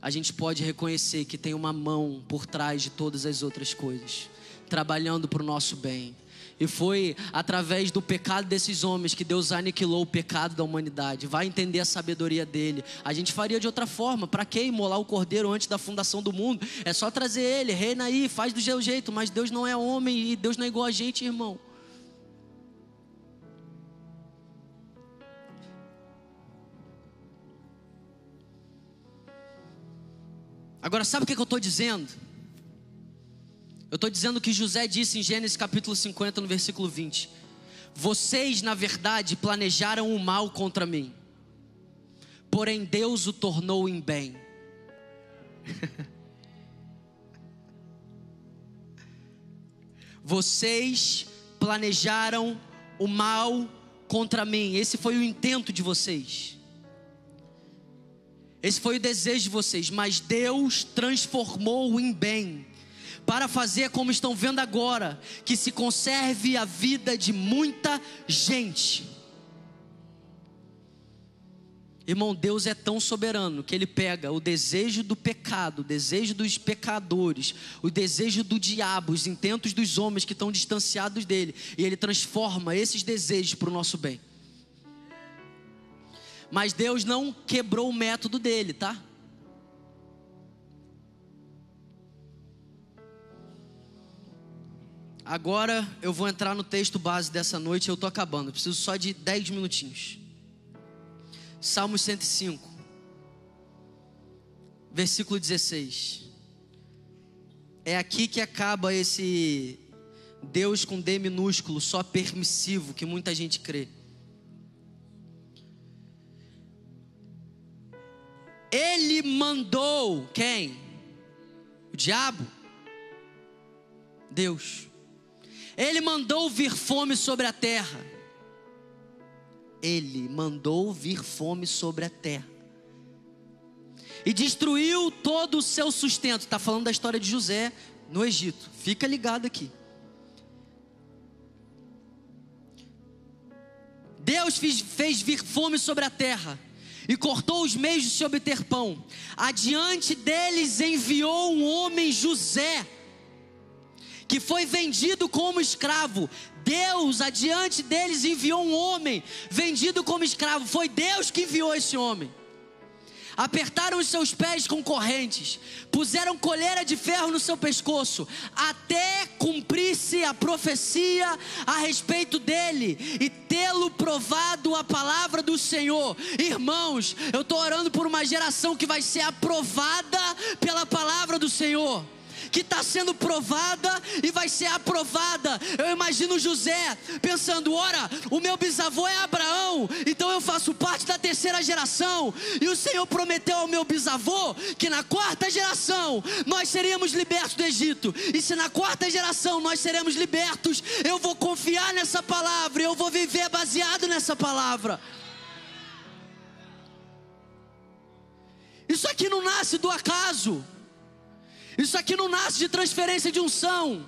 Speaker 1: a gente pode reconhecer que tem uma mão por trás de todas as outras coisas, trabalhando para o nosso bem. E foi através do pecado desses homens que Deus aniquilou o pecado da humanidade. Vai entender a sabedoria dele. A gente faria de outra forma. Para que imolar o cordeiro antes da fundação do mundo? É só trazer ele, reina aí, faz do seu jeito. Mas Deus não é homem e Deus não é igual a gente, irmão. Agora, sabe o que eu estou dizendo? Eu estou dizendo que José disse em Gênesis capítulo 50, no versículo 20: Vocês, na verdade, planejaram o mal contra mim, porém Deus o tornou em bem. Vocês planejaram o mal contra mim. Esse foi o intento de vocês. Esse foi o desejo de vocês, mas Deus transformou em bem, para fazer como estão vendo agora, que se conserve a vida de muita gente. Irmão, Deus é tão soberano que Ele pega o desejo do pecado, o desejo dos pecadores, o desejo do diabo, os intentos dos homens que estão distanciados dele, e Ele transforma esses desejos para o nosso bem. Mas Deus não quebrou o método dele, tá? Agora eu vou entrar no texto base dessa noite, eu estou acabando, preciso só de 10 minutinhos. Salmos 105, versículo 16. É aqui que acaba esse Deus com D minúsculo, só permissivo, que muita gente crê. Ele mandou quem? O diabo? Deus. Ele mandou vir fome sobre a terra ele mandou vir fome sobre a terra. E destruiu todo o seu sustento. Está falando da história de José no Egito. Fica ligado aqui. Deus fez, vir fome sobre a terra e cortou os meios de se obter pão. Adiante deles enviou um homem José, que foi vendido como escravo. Deus, adiante deles, enviou um homem vendido como escravo. Foi Deus que enviou esse homem. Apertaram os seus pés com correntes, puseram colheira de ferro no seu pescoço, até cumprir-se a profecia a respeito dele e tê-lo provado a palavra do Senhor. Irmãos, eu estou orando por uma geração que vai ser aprovada pela palavra do Senhor que está sendo provada e vai ser aprovada. Eu imagino José pensando: ora, o meu bisavô é Abraão, então eu faço parte da terceira geração. E o Senhor prometeu ao meu bisavô que na quarta geração nós seríamos libertos do Egito. E se na quarta geração nós seremos libertos, eu vou confiar nessa palavra, eu vou viver baseado nessa palavra. Isso aqui não nasce do acaso. Isso aqui não nasce de transferência de unção.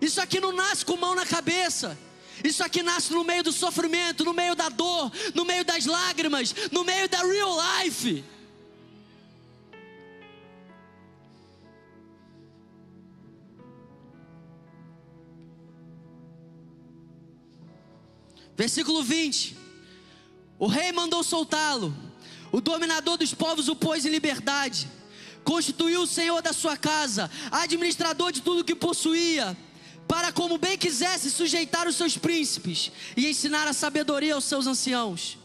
Speaker 1: Isso aqui não nasce com mão na cabeça. Isso aqui nasce no meio do sofrimento, no meio da dor, no meio das lágrimas, no meio da real life. Versículo 20: O rei mandou soltá-lo, o dominador dos povos o pôs em liberdade constituiu o senhor da sua casa, administrador de tudo que possuía, para como bem quisesse sujeitar os seus príncipes e ensinar a sabedoria aos seus anciãos.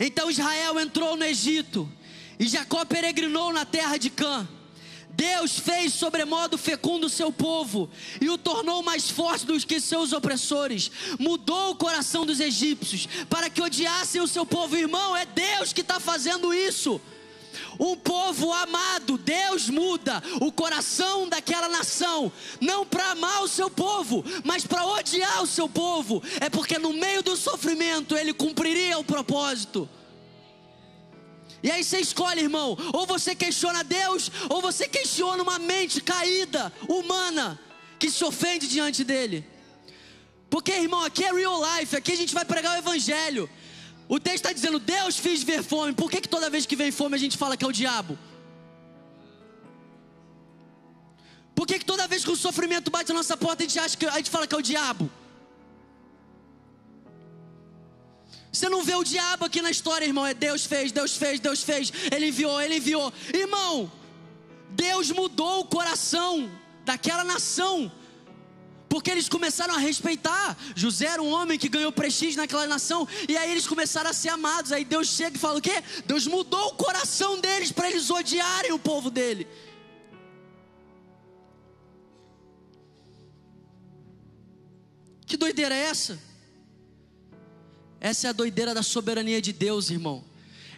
Speaker 1: Então Israel entrou no Egito e Jacó peregrinou na terra de Cã. Deus fez sobremodo fecundo o seu povo e o tornou mais forte do que seus opressores. Mudou o coração dos egípcios para que odiassem o seu povo. Irmão, é Deus que está fazendo isso. Um povo amado, Deus muda o coração daquela nação, não para amar o seu povo, mas para odiar o seu povo. É porque no meio do sofrimento ele cumpriria o propósito. E aí você escolhe, irmão, ou você questiona Deus, ou você questiona uma mente caída, humana, que se ofende diante dele. Porque, irmão, aqui é real life, aqui a gente vai pregar o evangelho. O texto está dizendo: Deus fez ver fome. Por que, que toda vez que vem fome a gente fala que é o diabo? Por que, que toda vez que o sofrimento bate na nossa porta a gente acha que a gente fala que é o diabo? Você não vê o diabo aqui na história, irmão. É Deus fez, Deus fez, Deus fez. Ele enviou, ele enviou. Irmão, Deus mudou o coração daquela nação porque eles começaram a respeitar. José era um homem que ganhou prestígio naquela nação, e aí eles começaram a ser amados. Aí Deus chega e fala o quê? Deus mudou o coração deles para eles odiarem o povo dele. Que doideira é essa? Essa é a doideira da soberania de Deus, irmão.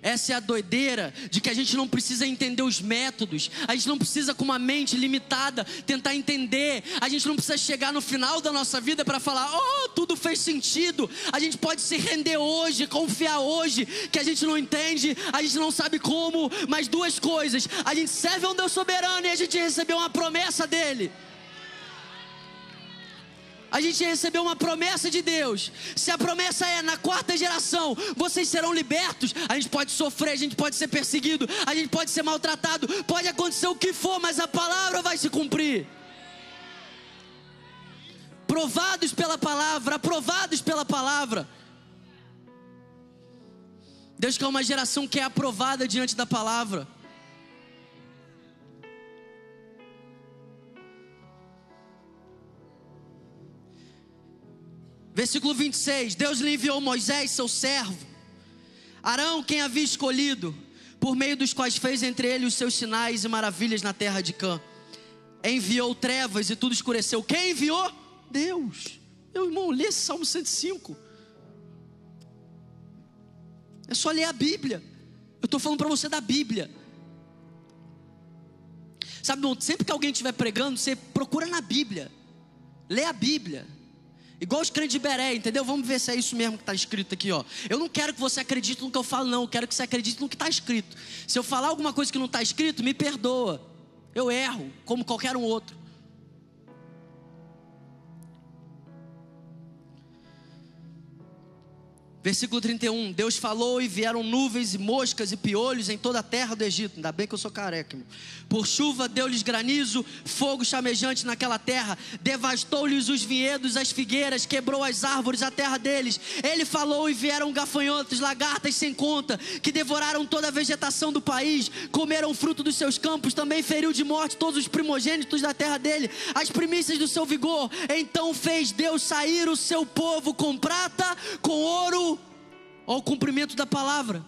Speaker 1: Essa é a doideira de que a gente não precisa entender os métodos, a gente não precisa, com uma mente limitada, tentar entender, a gente não precisa chegar no final da nossa vida para falar, oh, tudo fez sentido. A gente pode se render hoje, confiar hoje, que a gente não entende, a gente não sabe como, mas duas coisas: a gente serve a um Deus soberano e a gente recebeu uma promessa dele a gente recebeu uma promessa de Deus. Se a promessa é na quarta geração, vocês serão libertos, a gente pode sofrer, a gente pode ser perseguido, a gente pode ser maltratado, pode acontecer o que for, mas a palavra vai se cumprir. Provados pela palavra, aprovados pela palavra. Deus quer uma geração que é aprovada diante da palavra. Versículo 26: Deus lhe enviou Moisés, seu servo, Arão, quem havia escolhido, por meio dos quais fez entre ele os seus sinais e maravilhas na terra de Cã. Enviou trevas e tudo escureceu. Quem enviou? Deus. Meu irmão, lê esse Salmo 105. É só ler a Bíblia. Eu estou falando para você da Bíblia. Sabe, sempre que alguém estiver pregando, você procura na Bíblia. Lê a Bíblia. Igual os crentes de Beré, entendeu? Vamos ver se é isso mesmo que está escrito aqui, ó. Eu não quero que você acredite no que eu falo, não. Eu quero que você acredite no que está escrito. Se eu falar alguma coisa que não está escrito, me perdoa. Eu erro, como qualquer um outro. Versículo 31, Deus falou e vieram nuvens e moscas e piolhos em toda a terra do Egito. Ainda bem que eu sou careca. Irmão. Por chuva deu-lhes granizo, fogo chamejante naquela terra, devastou-lhes os vinhedos, as figueiras, quebrou as árvores, a terra deles. Ele falou e vieram gafanhotos, lagartas sem conta, que devoraram toda a vegetação do país, comeram o fruto dos seus campos, também feriu de morte todos os primogênitos da terra dele, as primícias do seu vigor. Então fez Deus sair o seu povo com prata, com ouro ao cumprimento da palavra.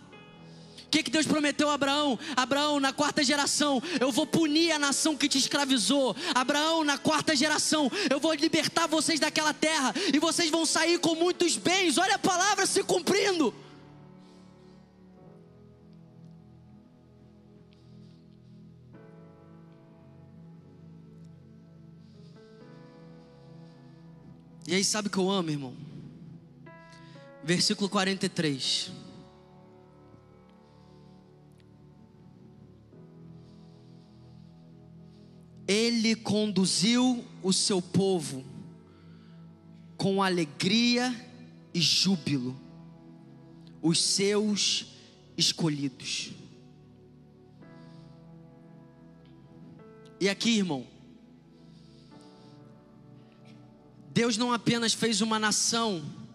Speaker 1: O que, que Deus prometeu a Abraão? Abraão, na quarta geração, eu vou punir a nação que te escravizou. Abraão, na quarta geração, eu vou libertar vocês daquela terra e vocês vão sair com muitos bens. Olha a palavra se cumprindo. E aí, sabe o que eu amo, irmão? Versículo 43. Ele conduziu o seu povo com alegria e júbilo, os seus escolhidos. E aqui, irmão, Deus não apenas fez uma nação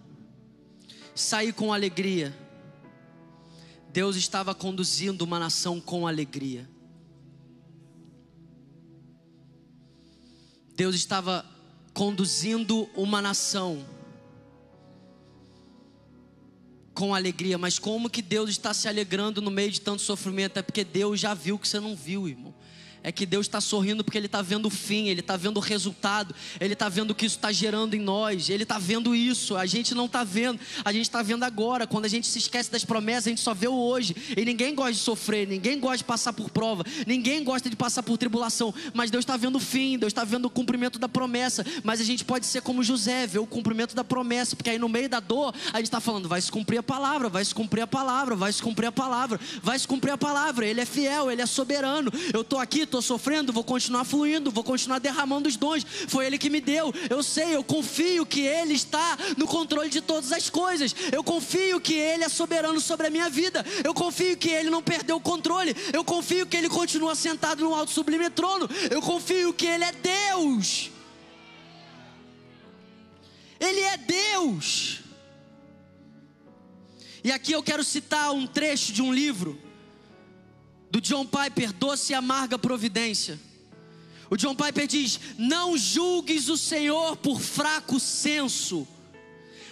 Speaker 1: sair com alegria. Deus estava conduzindo uma nação com alegria. Deus estava conduzindo uma nação com alegria, mas como que Deus está se alegrando no meio de tanto sofrimento? É porque Deus já viu que você não viu, irmão é que Deus está sorrindo porque Ele está vendo o fim, Ele está vendo o resultado, Ele está vendo o que isso está gerando em nós, Ele está vendo isso, a gente não está vendo, a gente está vendo agora. Quando a gente se esquece das promessas, a gente só vê o hoje. E ninguém gosta de sofrer, ninguém gosta de passar por prova, ninguém gosta de passar por tribulação, mas Deus está vendo o fim, Deus está vendo o cumprimento da promessa. Mas a gente pode ser como José, ver o cumprimento da promessa, porque aí no meio da dor, a gente está falando, vai se cumprir a palavra, vai se cumprir a palavra, vai se cumprir a palavra, vai se cumprir a palavra. Ele é fiel, Ele é soberano. Eu estou aqui, estou sofrendo, vou continuar fluindo, vou continuar derramando os dons. Foi Ele que me deu. Eu sei, eu confio que Ele está no controle de todas as coisas. Eu confio que Ele é soberano sobre a minha vida. Eu confio que Ele não perdeu o controle. Eu confio que Ele continua sentado no alto sublime trono. Eu confio que Ele é Deus. Ele é Deus. E aqui eu quero citar um trecho de um livro do John Piper, Doce e Amarga Providência. O John Piper diz: Não julgues o Senhor por fraco senso,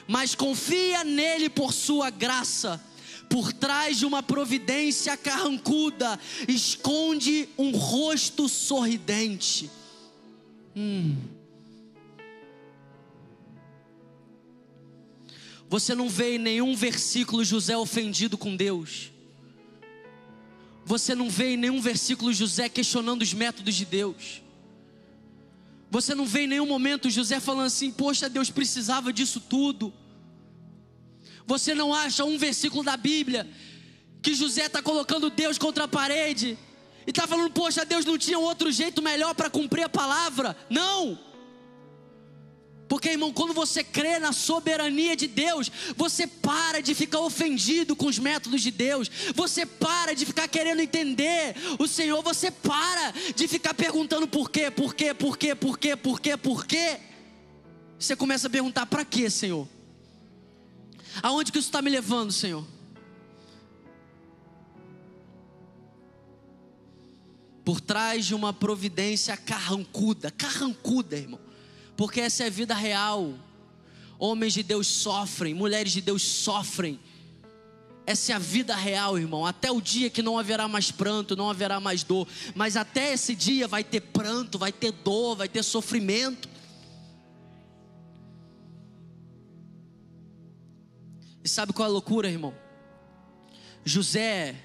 Speaker 1: mas confia nele por sua graça. Por trás de uma providência carrancuda, esconde um rosto sorridente. Hum. Você não vê em nenhum versículo José ofendido com Deus. Você não vê em nenhum versículo José questionando os métodos de Deus. Você não vê em nenhum momento José falando assim: Poxa, Deus precisava disso tudo. Você não acha um versículo da Bíblia que José está colocando Deus contra a parede e está falando: Poxa, Deus não tinha outro jeito melhor para cumprir a palavra? Não. Porque, irmão, quando você crê na soberania de Deus, você para de ficar ofendido com os métodos de Deus, você para de ficar querendo entender o Senhor, você para de ficar perguntando por quê, por quê, por quê, por quê, por quê, por quê. Você começa a perguntar: para quê, Senhor? Aonde que isso está me levando, Senhor? Por trás de uma providência carrancuda, carrancuda, irmão porque essa é a vida real. Homens de Deus sofrem, mulheres de Deus sofrem. Essa é a vida real, irmão. Até o dia que não haverá mais pranto, não haverá mais dor. Mas até esse dia vai ter pranto, vai ter dor, vai ter sofrimento. E sabe qual é a loucura, irmão? José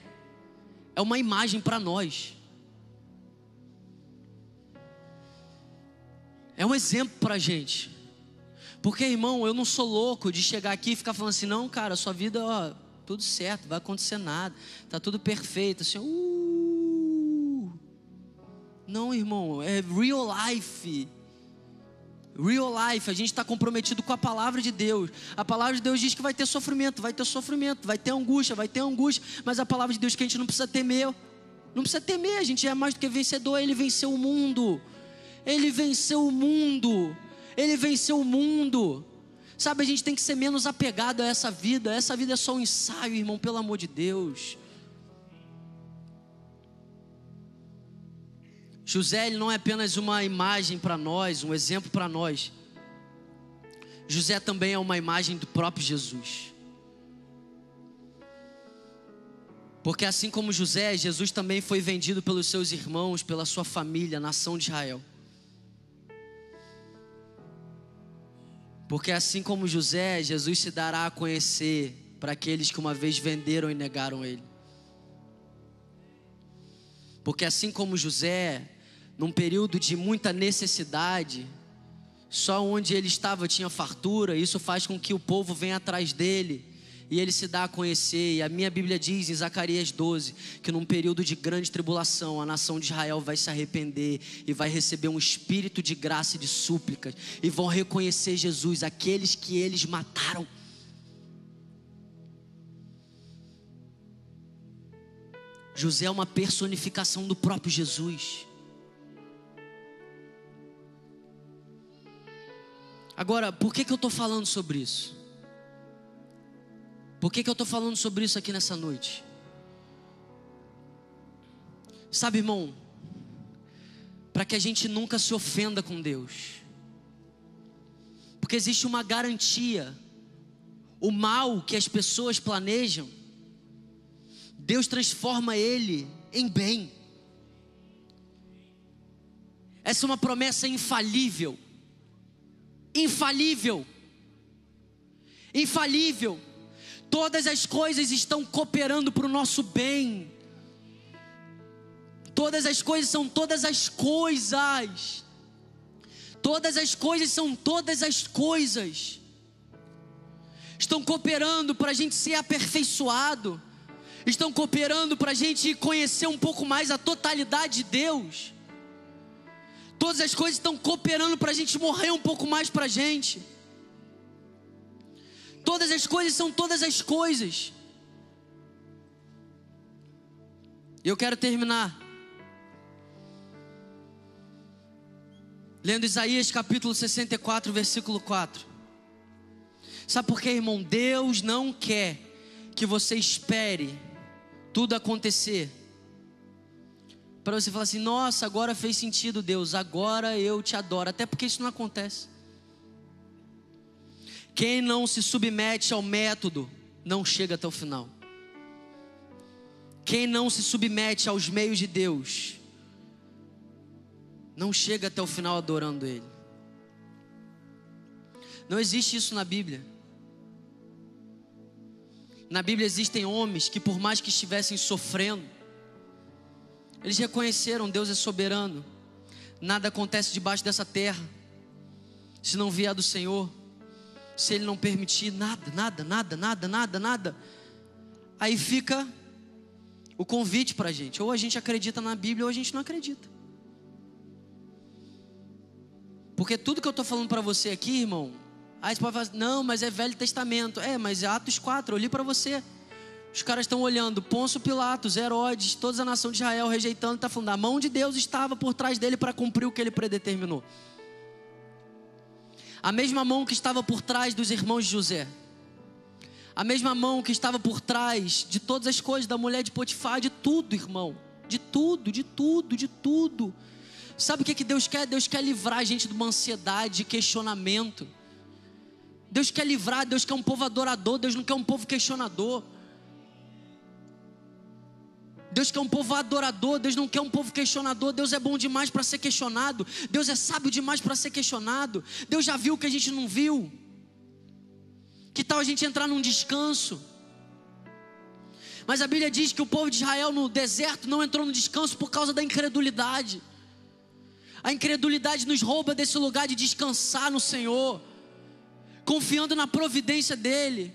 Speaker 1: é uma imagem para nós. É um exemplo para a gente. Porque, irmão, eu não sou louco de chegar aqui e ficar falando assim, não, cara, sua vida, ó, tudo certo, vai acontecer nada, tá tudo perfeito, assim, uh. Não, irmão, é real life. Real life, a gente está comprometido com a palavra de Deus. A palavra de Deus diz que vai ter sofrimento, vai ter sofrimento, vai ter angústia, vai ter angústia, mas a palavra de Deus que a gente não precisa temer. Não precisa temer, a gente é mais do que vencedor, ele venceu o mundo. Ele venceu o mundo. Ele venceu o mundo. Sabe, a gente tem que ser menos apegado a essa vida. Essa vida é só um ensaio, irmão, pelo amor de Deus. José ele não é apenas uma imagem para nós, um exemplo para nós. José também é uma imagem do próprio Jesus. Porque assim como José, Jesus também foi vendido pelos seus irmãos, pela sua família, nação de Israel. Porque assim como José, Jesus se dará a conhecer para aqueles que uma vez venderam e negaram ele. Porque assim como José, num período de muita necessidade, só onde ele estava tinha fartura, isso faz com que o povo venha atrás dele e ele se dá a conhecer. E a minha Bíblia diz em Zacarias 12 que num período de grande tribulação a nação de Israel vai se arrepender e vai receber um espírito de graça e de súplicas e vão reconhecer Jesus, aqueles que eles mataram. José é uma personificação do próprio Jesus. Agora, por que, que eu estou falando sobre isso? Por que, que eu estou falando sobre isso aqui nessa noite? Sabe, irmão, para que a gente nunca se ofenda com Deus, porque existe uma garantia, o mal que as pessoas planejam, Deus transforma ele em bem. Essa é uma promessa infalível. Infalível. Infalível. Todas as coisas estão cooperando para o nosso bem. Todas as coisas são todas as coisas. Todas as coisas são todas as coisas. Estão cooperando para a gente ser aperfeiçoado. Estão cooperando para a gente conhecer um pouco mais a totalidade de Deus. Todas as coisas estão cooperando para a gente morrer um pouco mais para a gente. Todas as coisas são todas as coisas. E eu quero terminar. Lendo Isaías capítulo 64, versículo 4. Sabe por quê, irmão? Deus não quer que você espere tudo acontecer. Para você falar assim, nossa, agora fez sentido, Deus, agora eu te adoro. Até porque isso não acontece. Quem não se submete ao método não chega até o final. Quem não se submete aos meios de Deus não chega até o final adorando Ele. Não existe isso na Bíblia. Na Bíblia existem homens que, por mais que estivessem sofrendo, Eles reconheceram: Deus é soberano. Nada acontece debaixo dessa terra se não vier do Senhor. Se Ele não permitir, nada, nada, nada, nada, nada, nada. Aí fica o convite para a gente: ou a gente acredita na Bíblia ou a gente não acredita. Porque tudo que eu estou falando para você aqui, irmão, aí você pode falar, não, mas é Velho Testamento. É, mas é Atos 4, eu li para você. Os caras estão olhando, Pôncio Pilatos, Herodes, toda a nação de Israel rejeitando, está falando, a mão de Deus estava por trás dele para cumprir o que ele predeterminou. A mesma mão que estava por trás dos irmãos de José. A mesma mão que estava por trás de todas as coisas da mulher de Potifar, de tudo, irmão. De tudo, de tudo, de tudo. Sabe o que, que Deus quer? Deus quer livrar a gente de uma ansiedade, de questionamento. Deus quer livrar, Deus quer um povo adorador, Deus não quer um povo questionador. Deus quer um povo adorador, Deus não quer um povo questionador. Deus é bom demais para ser questionado, Deus é sábio demais para ser questionado. Deus já viu o que a gente não viu. Que tal a gente entrar num descanso? Mas a Bíblia diz que o povo de Israel no deserto não entrou no descanso por causa da incredulidade. A incredulidade nos rouba desse lugar de descansar no Senhor, confiando na providência dEle,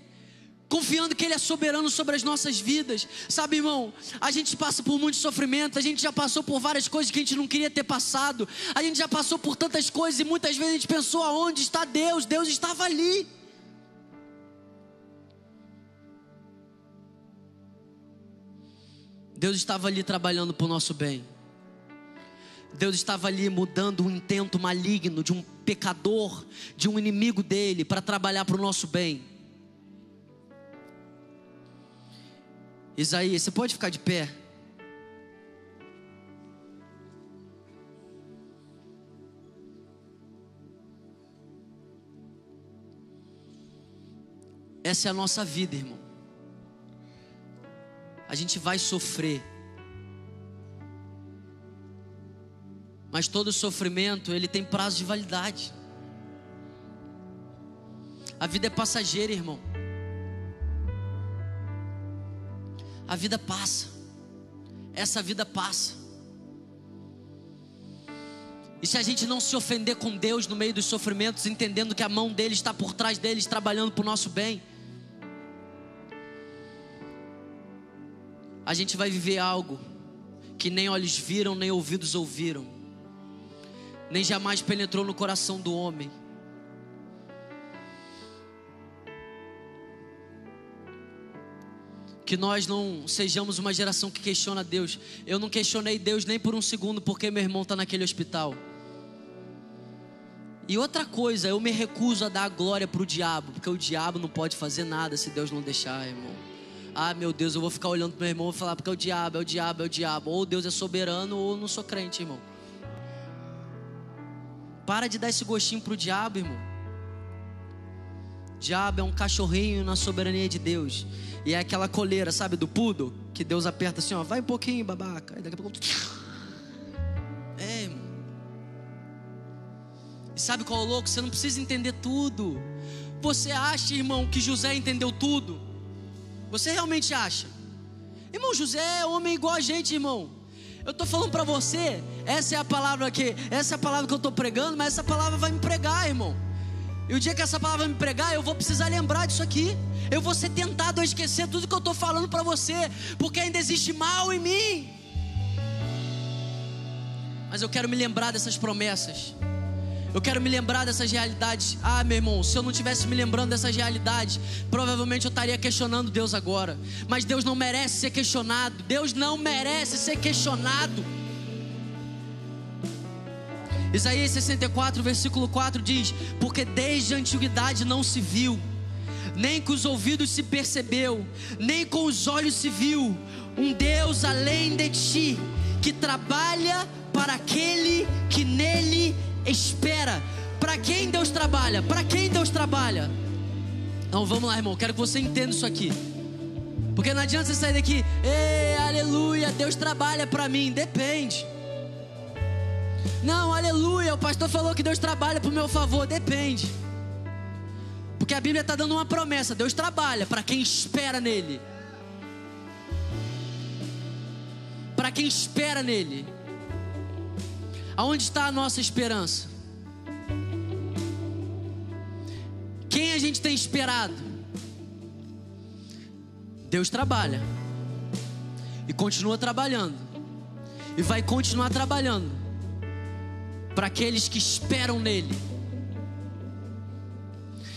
Speaker 1: confiando que Ele é soberano sobre as nossas vidas. Sabe, irmão, a gente passa por muito sofrimento, a gente já passou por várias coisas que a gente não queria ter passado, a gente já passou por tantas coisas e muitas vezes a gente pensou: aonde está Deus? Deus estava ali. Deus estava ali trabalhando para o nosso bem. Deus estava ali mudando um intento maligno de um pecador, de um inimigo dele, para trabalhar para o nosso bem. Isaías, você pode ficar de pé? Essa é a nossa vida, irmão. A gente vai sofrer. Mas todo sofrimento, ele tem prazo de validade. A vida é passageira, irmão. A vida passa. Essa vida passa. E se a gente não se ofender com Deus no meio dos sofrimentos, entendendo que a mão dele está por trás deles, trabalhando para o nosso bem, a gente vai viver algo que nem olhos viram, nem ouvidos ouviram nem jamais penetrou no coração do homem. Que nós não sejamos uma geração que questiona Deus. Eu não questionei Deus nem por um segundo porque meu irmão está naquele hospital. E outra coisa, eu me recuso a dar glória para o diabo, porque o diabo não pode fazer nada se Deus não deixar, irmão. Ah, meu Deus, eu vou ficar olhando para meu irmão e falar porque é o diabo, é o diabo, é o diabo. Ou Deus é soberano ou eu não sou crente, irmão. Para de dar esse gostinho pro diabo, irmão. Diabo é um cachorrinho na soberania de Deus. E é aquela coleira, sabe, do pudo, que Deus aperta assim, ó, vai um pouquinho, babaca. Aí daqui a pouco. É, irmão. E sabe qual é o louco? Você não precisa entender tudo. Você acha, irmão, que José entendeu tudo? Você realmente acha? Irmão, José é homem igual a gente, irmão. Eu estou falando para você, essa é a palavra que, essa é a palavra que eu estou pregando, mas essa palavra vai me pregar, irmão. E o dia que essa palavra me pregar, eu vou precisar lembrar disso aqui. Eu vou ser tentado a esquecer tudo que eu estou falando para você, porque ainda existe mal em mim. Mas eu quero me lembrar dessas promessas. Eu quero me lembrar dessas realidades. Ah, meu irmão, se eu não tivesse me lembrando dessas realidades, provavelmente eu estaria questionando Deus agora. Mas Deus não merece ser questionado. Deus não merece ser questionado. Isaías 64, versículo 4 diz: Porque desde a antiguidade não se viu, nem com os ouvidos se percebeu, nem com os olhos se viu, um Deus além de ti, que trabalha para aquele que nele espera. Para quem Deus trabalha? Para quem Deus trabalha? Então vamos lá, irmão. Quero que você entenda isso aqui. Porque não adianta você sair daqui, ei, aleluia, Deus trabalha para mim. Depende. Não, aleluia, o pastor falou que Deus trabalha para o meu favor. Depende. Porque a Bíblia está dando uma promessa: Deus trabalha para quem espera nele. para quem espera nele. Aonde está a nossa esperança? Quem a gente tem esperado? Deus trabalha e continua trabalhando e vai continuar trabalhando para aqueles que esperam nele.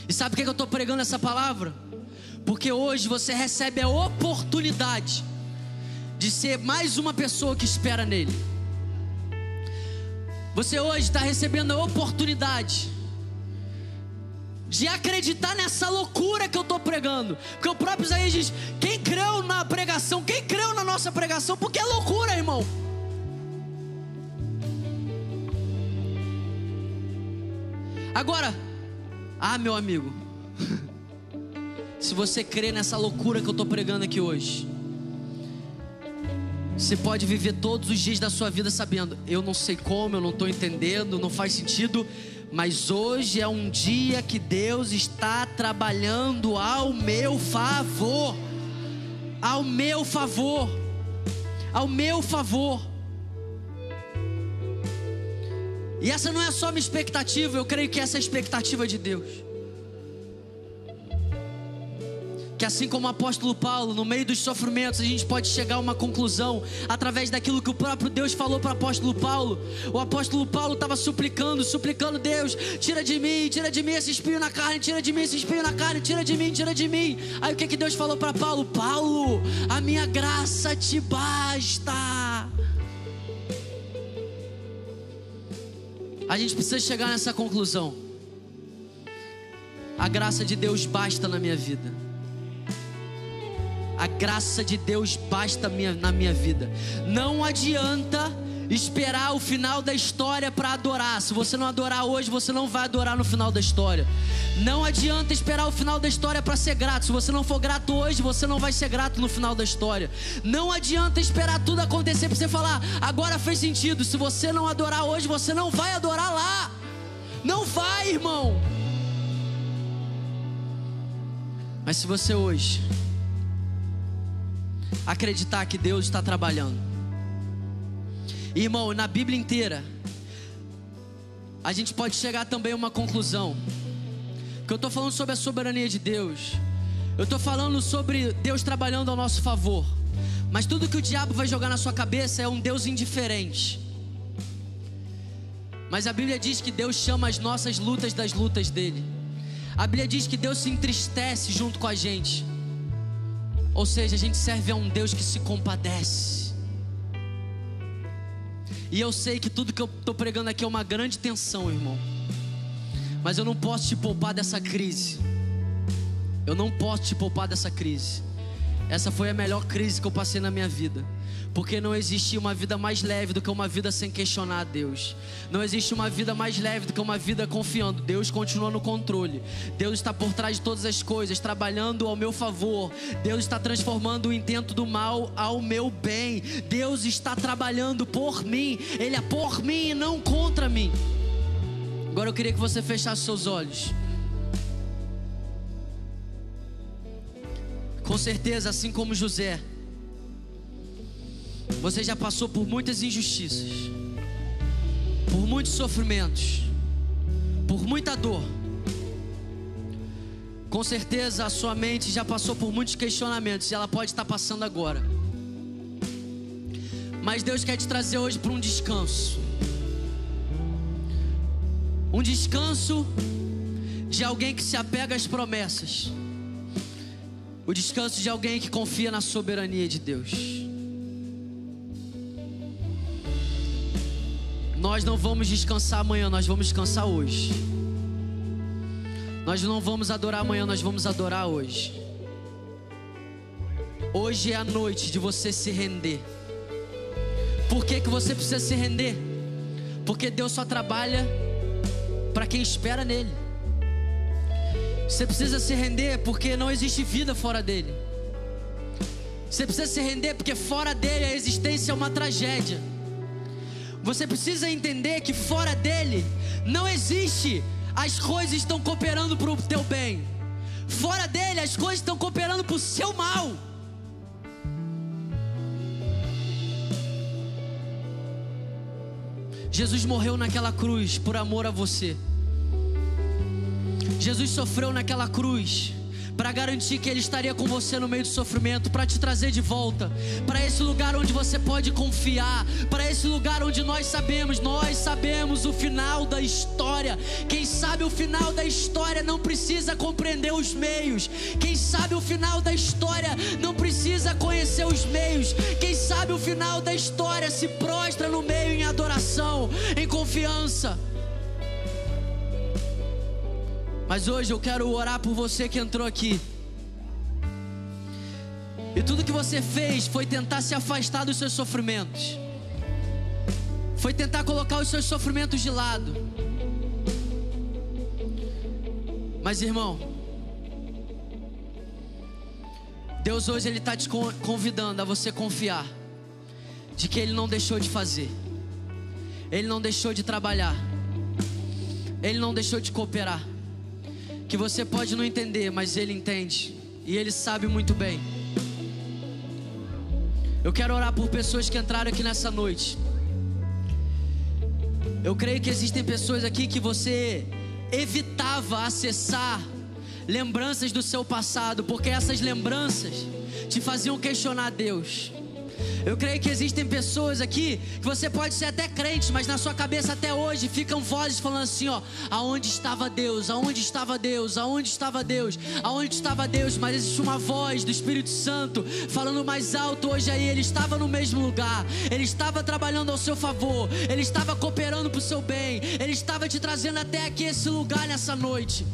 Speaker 1: E sabe por que eu estou pregando essa palavra? Porque hoje você recebe a oportunidade de ser mais uma pessoa que espera nele. Você hoje está recebendo a oportunidade de acreditar nessa loucura que eu estou pregando. Porque o próprio Isaías diz: quem creu na pregação, quem creu na nossa pregação, porque é loucura, irmão. Agora, ah, meu amigo, se você crê nessa loucura que eu estou pregando aqui hoje, você pode viver todos os dias da sua vida sabendo, eu não sei como, eu não estou entendendo, não faz sentido, mas hoje é um dia que Deus está trabalhando ao meu favor. Ao meu favor. Ao meu favor. E essa não é só minha expectativa, eu creio que essa é a expectativa de Deus. Que assim como o apóstolo Paulo, no meio dos sofrimentos, a gente pode chegar a uma conclusão através daquilo que o próprio Deus falou para o apóstolo Paulo. O apóstolo Paulo estava suplicando, suplicando: Deus, tira de mim, tira de mim esse espinho na carne, tira de mim esse espinho na carne, tira de mim, tira de mim. Aí o que, que Deus falou para Paulo? Paulo, a minha graça te basta. A gente precisa chegar nessa conclusão. A graça de Deus basta na minha vida. A graça de Deus basta na minha vida. Não adianta esperar o final da história para adorar. Se você não adorar hoje, você não vai adorar no final da história. Não adianta esperar o final da história para ser grato. Se você não for grato hoje, você não vai ser grato no final da história. Não adianta esperar tudo acontecer para você falar, agora fez sentido. Se você não adorar hoje, você não vai adorar lá. Não vai, irmão. Mas se você hoje acreditar que Deus está trabalhando. Irmão, na Bíblia inteira, a gente pode chegar também a uma conclusão. Que eu estou falando sobre a soberania de Deus. Eu estou falando sobre Deus trabalhando ao nosso favor. Mas tudo que o diabo vai jogar na sua cabeça é um Deus indiferente. Mas a Bíblia diz que Deus chama as nossas lutas das lutas dele. A Bíblia diz que Deus se entristece junto com a gente. Ou seja, a gente serve a um Deus que se compadece. E eu sei que tudo que eu estou pregando aqui é uma grande tensão, irmão. Mas eu não posso te poupar dessa crise. Eu não posso te poupar dessa crise. Essa foi a melhor crise que eu passei na minha vida. Porque não existe uma vida mais leve do que uma vida sem questionar a Deus. Não existe uma vida mais leve do que uma vida confiando. Deus continua no controle. Deus está por trás de todas as coisas, trabalhando ao meu favor. Deus está transformando o intento do mal ao meu bem. Deus está trabalhando por mim. Ele é por mim e não contra mim. Agora eu queria que você fechasse seus olhos. Com certeza, assim como José você já passou por muitas injustiças, por muitos sofrimentos, por muita dor. Com certeza a sua mente já passou por muitos questionamentos e ela pode estar passando agora. Mas Deus quer te trazer hoje para um descanso. Um descanso de alguém que se apega às promessas. O descanso de alguém que confia na soberania de Deus. Nós não vamos descansar amanhã, nós vamos descansar hoje. Nós não vamos adorar amanhã, nós vamos adorar hoje. Hoje é a noite de você se render. Por que, que você precisa se render? Porque Deus só trabalha para quem espera nele. Você precisa se render porque não existe vida fora dele. Você precisa se render porque fora dele a existência é uma tragédia. Você precisa entender que fora dele não existe as coisas estão cooperando para o teu bem. Fora dele as coisas estão cooperando para o seu mal. Jesus morreu naquela cruz por amor a você. Jesus sofreu naquela cruz para garantir que Ele estaria com você no meio do sofrimento, para te trazer de volta, para esse lugar onde você pode confiar, para esse lugar onde nós sabemos, nós sabemos o final da história. Quem sabe o final da história não precisa compreender os meios, quem sabe o final da história não precisa conhecer os meios, quem sabe o final da história se prostra no meio em adoração, em confiança. Mas hoje eu quero orar por você que entrou aqui. E tudo que você fez foi tentar se afastar dos seus sofrimentos. Foi tentar colocar os seus sofrimentos de lado. Mas irmão, Deus hoje ele está te convidando a você confiar de que Ele não deixou de fazer, Ele não deixou de trabalhar, Ele não deixou de cooperar que você pode não entender, mas Ele entende e Ele sabe muito bem. Eu quero orar por pessoas que entraram aqui nessa noite. Eu creio que existem pessoas aqui que você evitava acessar lembranças do seu passado, porque essas lembranças te faziam questionar Deus. Eu creio que existem pessoas aqui que você pode ser até crente, mas na sua cabeça até hoje ficam vozes falando assim, ó, aonde estava Deus? Aonde estava Deus? Aonde estava Deus? Aonde estava Deus? Mas existe uma voz do Espírito Santo falando mais alto hoje aí, ele estava no mesmo lugar. Ele estava trabalhando ao seu favor. Ele estava cooperando para o seu bem. Ele estava te trazendo até aqui esse lugar nessa noite.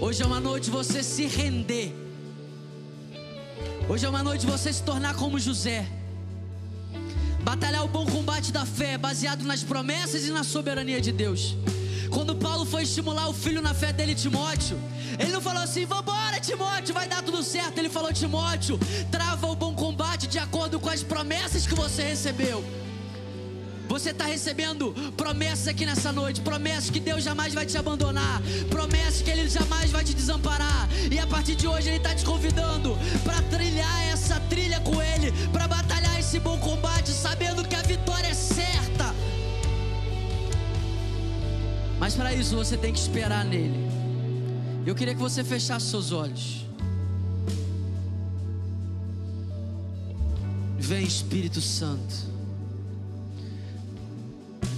Speaker 1: Hoje é uma noite você se render Hoje é uma noite de você se tornar como José. Batalhar o bom combate da fé, baseado nas promessas e na soberania de Deus. Quando Paulo foi estimular o filho na fé dele, Timóteo, ele não falou assim: vambora, Timóteo, vai dar tudo certo. Ele falou: Timóteo, trava o bom combate de acordo com as promessas que você recebeu. Você está recebendo promessas aqui nessa noite, promessas que Deus jamais vai te abandonar, promessas que Ele jamais vai te desamparar. E a partir de hoje Ele está te convidando para trilhar essa trilha com Ele, para batalhar esse bom combate, sabendo que a vitória é certa. Mas para isso você tem que esperar nele. Eu queria que você fechasse seus olhos. Vem Espírito Santo.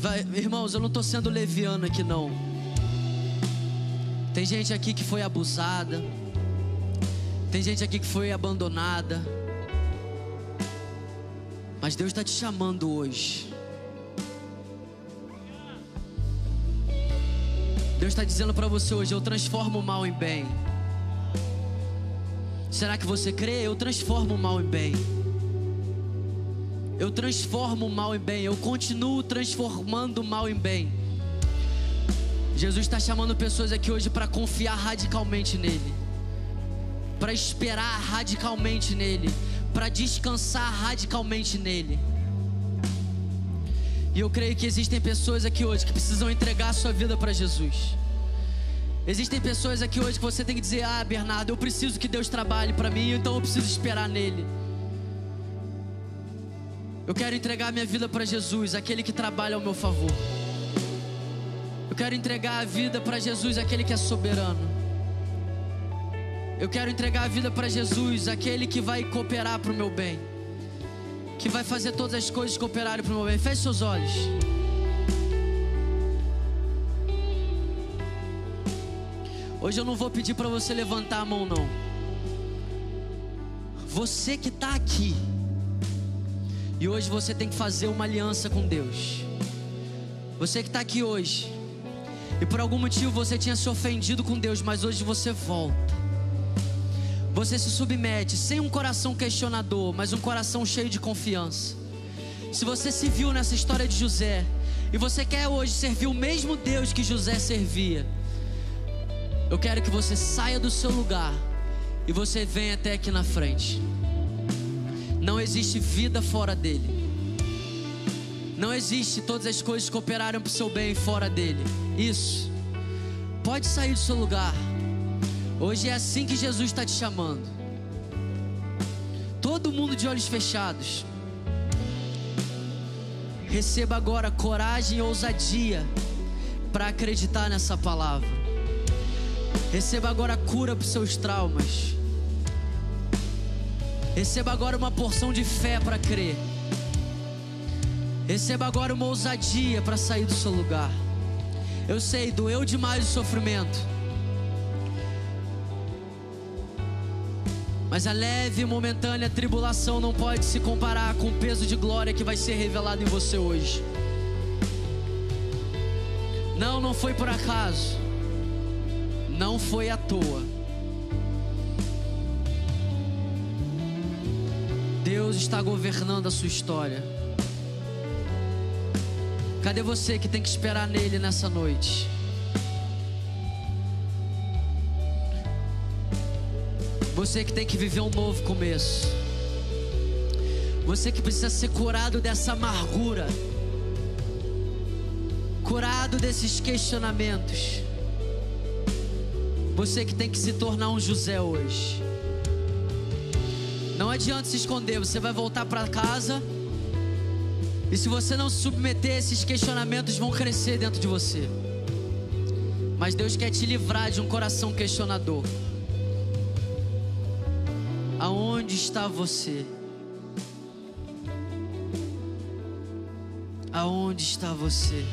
Speaker 1: Vai, irmãos, eu não estou sendo leviano aqui não. Tem gente aqui que foi abusada. Tem gente aqui que foi abandonada. Mas Deus está te chamando hoje. Deus está dizendo para você hoje: Eu transformo o mal em bem. Será que você crê? Eu transformo o mal em bem. Eu transformo o mal em bem, eu continuo transformando o mal em bem. Jesus está chamando pessoas aqui hoje para confiar radicalmente nele, para esperar radicalmente nele, para descansar radicalmente nele. E eu creio que existem pessoas aqui hoje que precisam entregar a sua vida para Jesus. Existem pessoas aqui hoje que você tem que dizer: Ah, Bernardo, eu preciso que Deus trabalhe para mim, então eu preciso esperar nele. Eu quero entregar minha vida para Jesus, aquele que trabalha ao meu favor. Eu quero entregar a vida para Jesus, aquele que é soberano. Eu quero entregar a vida para Jesus, aquele que vai cooperar para o meu bem, que vai fazer todas as coisas cooperarem para o meu bem. Feche seus olhos. Hoje eu não vou pedir para você levantar a mão, não. Você que está aqui. E hoje você tem que fazer uma aliança com Deus. Você que está aqui hoje, e por algum motivo você tinha se ofendido com Deus, mas hoje você volta. Você se submete sem um coração questionador, mas um coração cheio de confiança. Se você se viu nessa história de José, e você quer hoje servir o mesmo Deus que José servia, eu quero que você saia do seu lugar e você venha até aqui na frente. Não existe vida fora dele. Não existe todas as coisas cooperaram para o seu bem fora dele. Isso. Pode sair do seu lugar. Hoje é assim que Jesus está te chamando. Todo mundo de olhos fechados. Receba agora coragem e ousadia para acreditar nessa palavra. Receba agora cura para os seus traumas. Receba agora uma porção de fé para crer. Receba agora uma ousadia para sair do seu lugar. Eu sei, doeu demais o sofrimento. Mas a leve e momentânea tribulação não pode se comparar com o peso de glória que vai ser revelado em você hoje. Não, não foi por acaso. Não foi à toa. Deus está governando a sua história. Cadê você que tem que esperar nele nessa noite? Você que tem que viver um novo começo. Você que precisa ser curado dessa amargura. Curado desses questionamentos. Você que tem que se tornar um José hoje. Não adianta se esconder, você vai voltar para casa. E se você não se submeter, esses questionamentos vão crescer dentro de você. Mas Deus quer te livrar de um coração questionador. Aonde está você? Aonde está você?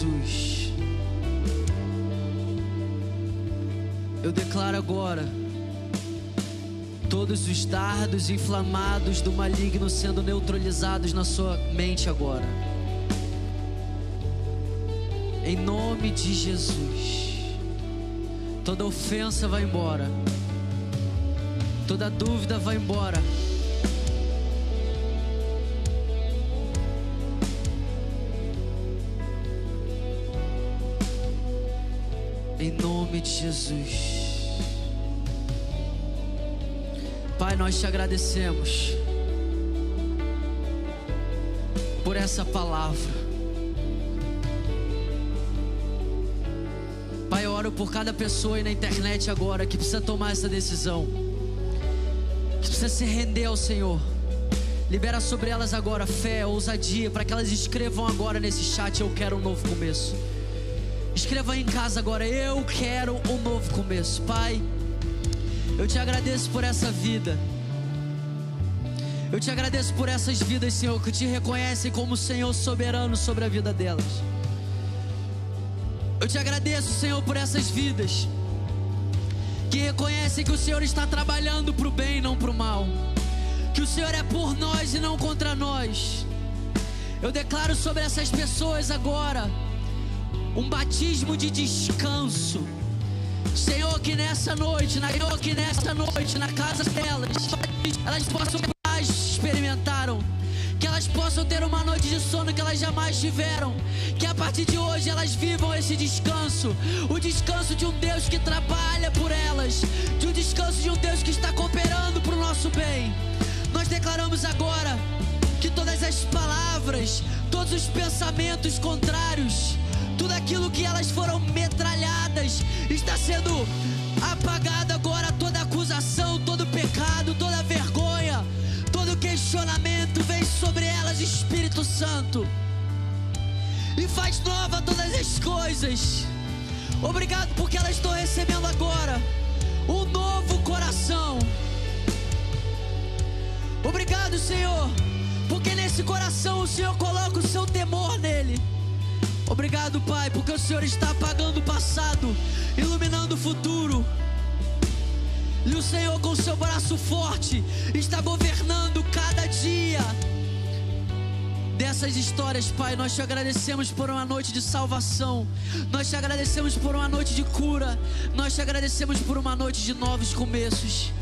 Speaker 1: Jesus. Eu declaro agora todos os dardos inflamados do maligno sendo neutralizados na sua mente agora. Em nome de Jesus. Toda ofensa vai embora. Toda dúvida vai embora. Nome de Jesus. Pai, nós te agradecemos por essa palavra. Pai, eu oro por cada pessoa aí na internet agora que precisa tomar essa decisão, que precisa se render ao Senhor. Libera sobre elas agora fé, ousadia, para que elas escrevam agora nesse chat: Eu quero um novo começo. Escreva aí em casa agora, eu quero um novo começo. Pai, eu te agradeço por essa vida. Eu te agradeço por essas vidas, Senhor, que te reconhecem como Senhor soberano sobre a vida delas. Eu te agradeço, Senhor, por essas vidas que reconhecem que o Senhor está trabalhando para o bem e não para o mal. Que o Senhor é por nós e não contra nós. Eu declaro sobre essas pessoas agora um batismo de descanso. Senhor, que nessa noite, na, Senhor, que nessa noite, na casa delas, elas possam mais experimentaram. Que elas possam ter uma noite de sono que elas jamais tiveram. Que a partir de hoje elas vivam esse descanso. O descanso de um Deus que trabalha por elas. De um descanso de um Deus que está cooperando para o nosso bem. Nós declaramos agora que todas as palavras, todos os pensamentos contrários, aquilo que elas foram metralhadas está sendo apagado agora. Toda acusação, todo pecado, toda vergonha, todo questionamento vem sobre elas, Espírito Santo, e faz nova todas as coisas. Obrigado porque elas estão recebendo agora um novo coração. Obrigado, Senhor, porque nesse coração o Senhor coloca o seu temor nele. Obrigado, Pai, porque o Senhor está apagando o passado, iluminando o futuro. E o Senhor, com seu braço forte, está governando cada dia dessas histórias, Pai. Nós te agradecemos por uma noite de salvação, nós te agradecemos por uma noite de cura, nós te agradecemos por uma noite de novos começos,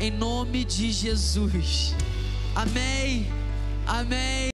Speaker 1: em nome de Jesus. Amém. Amém.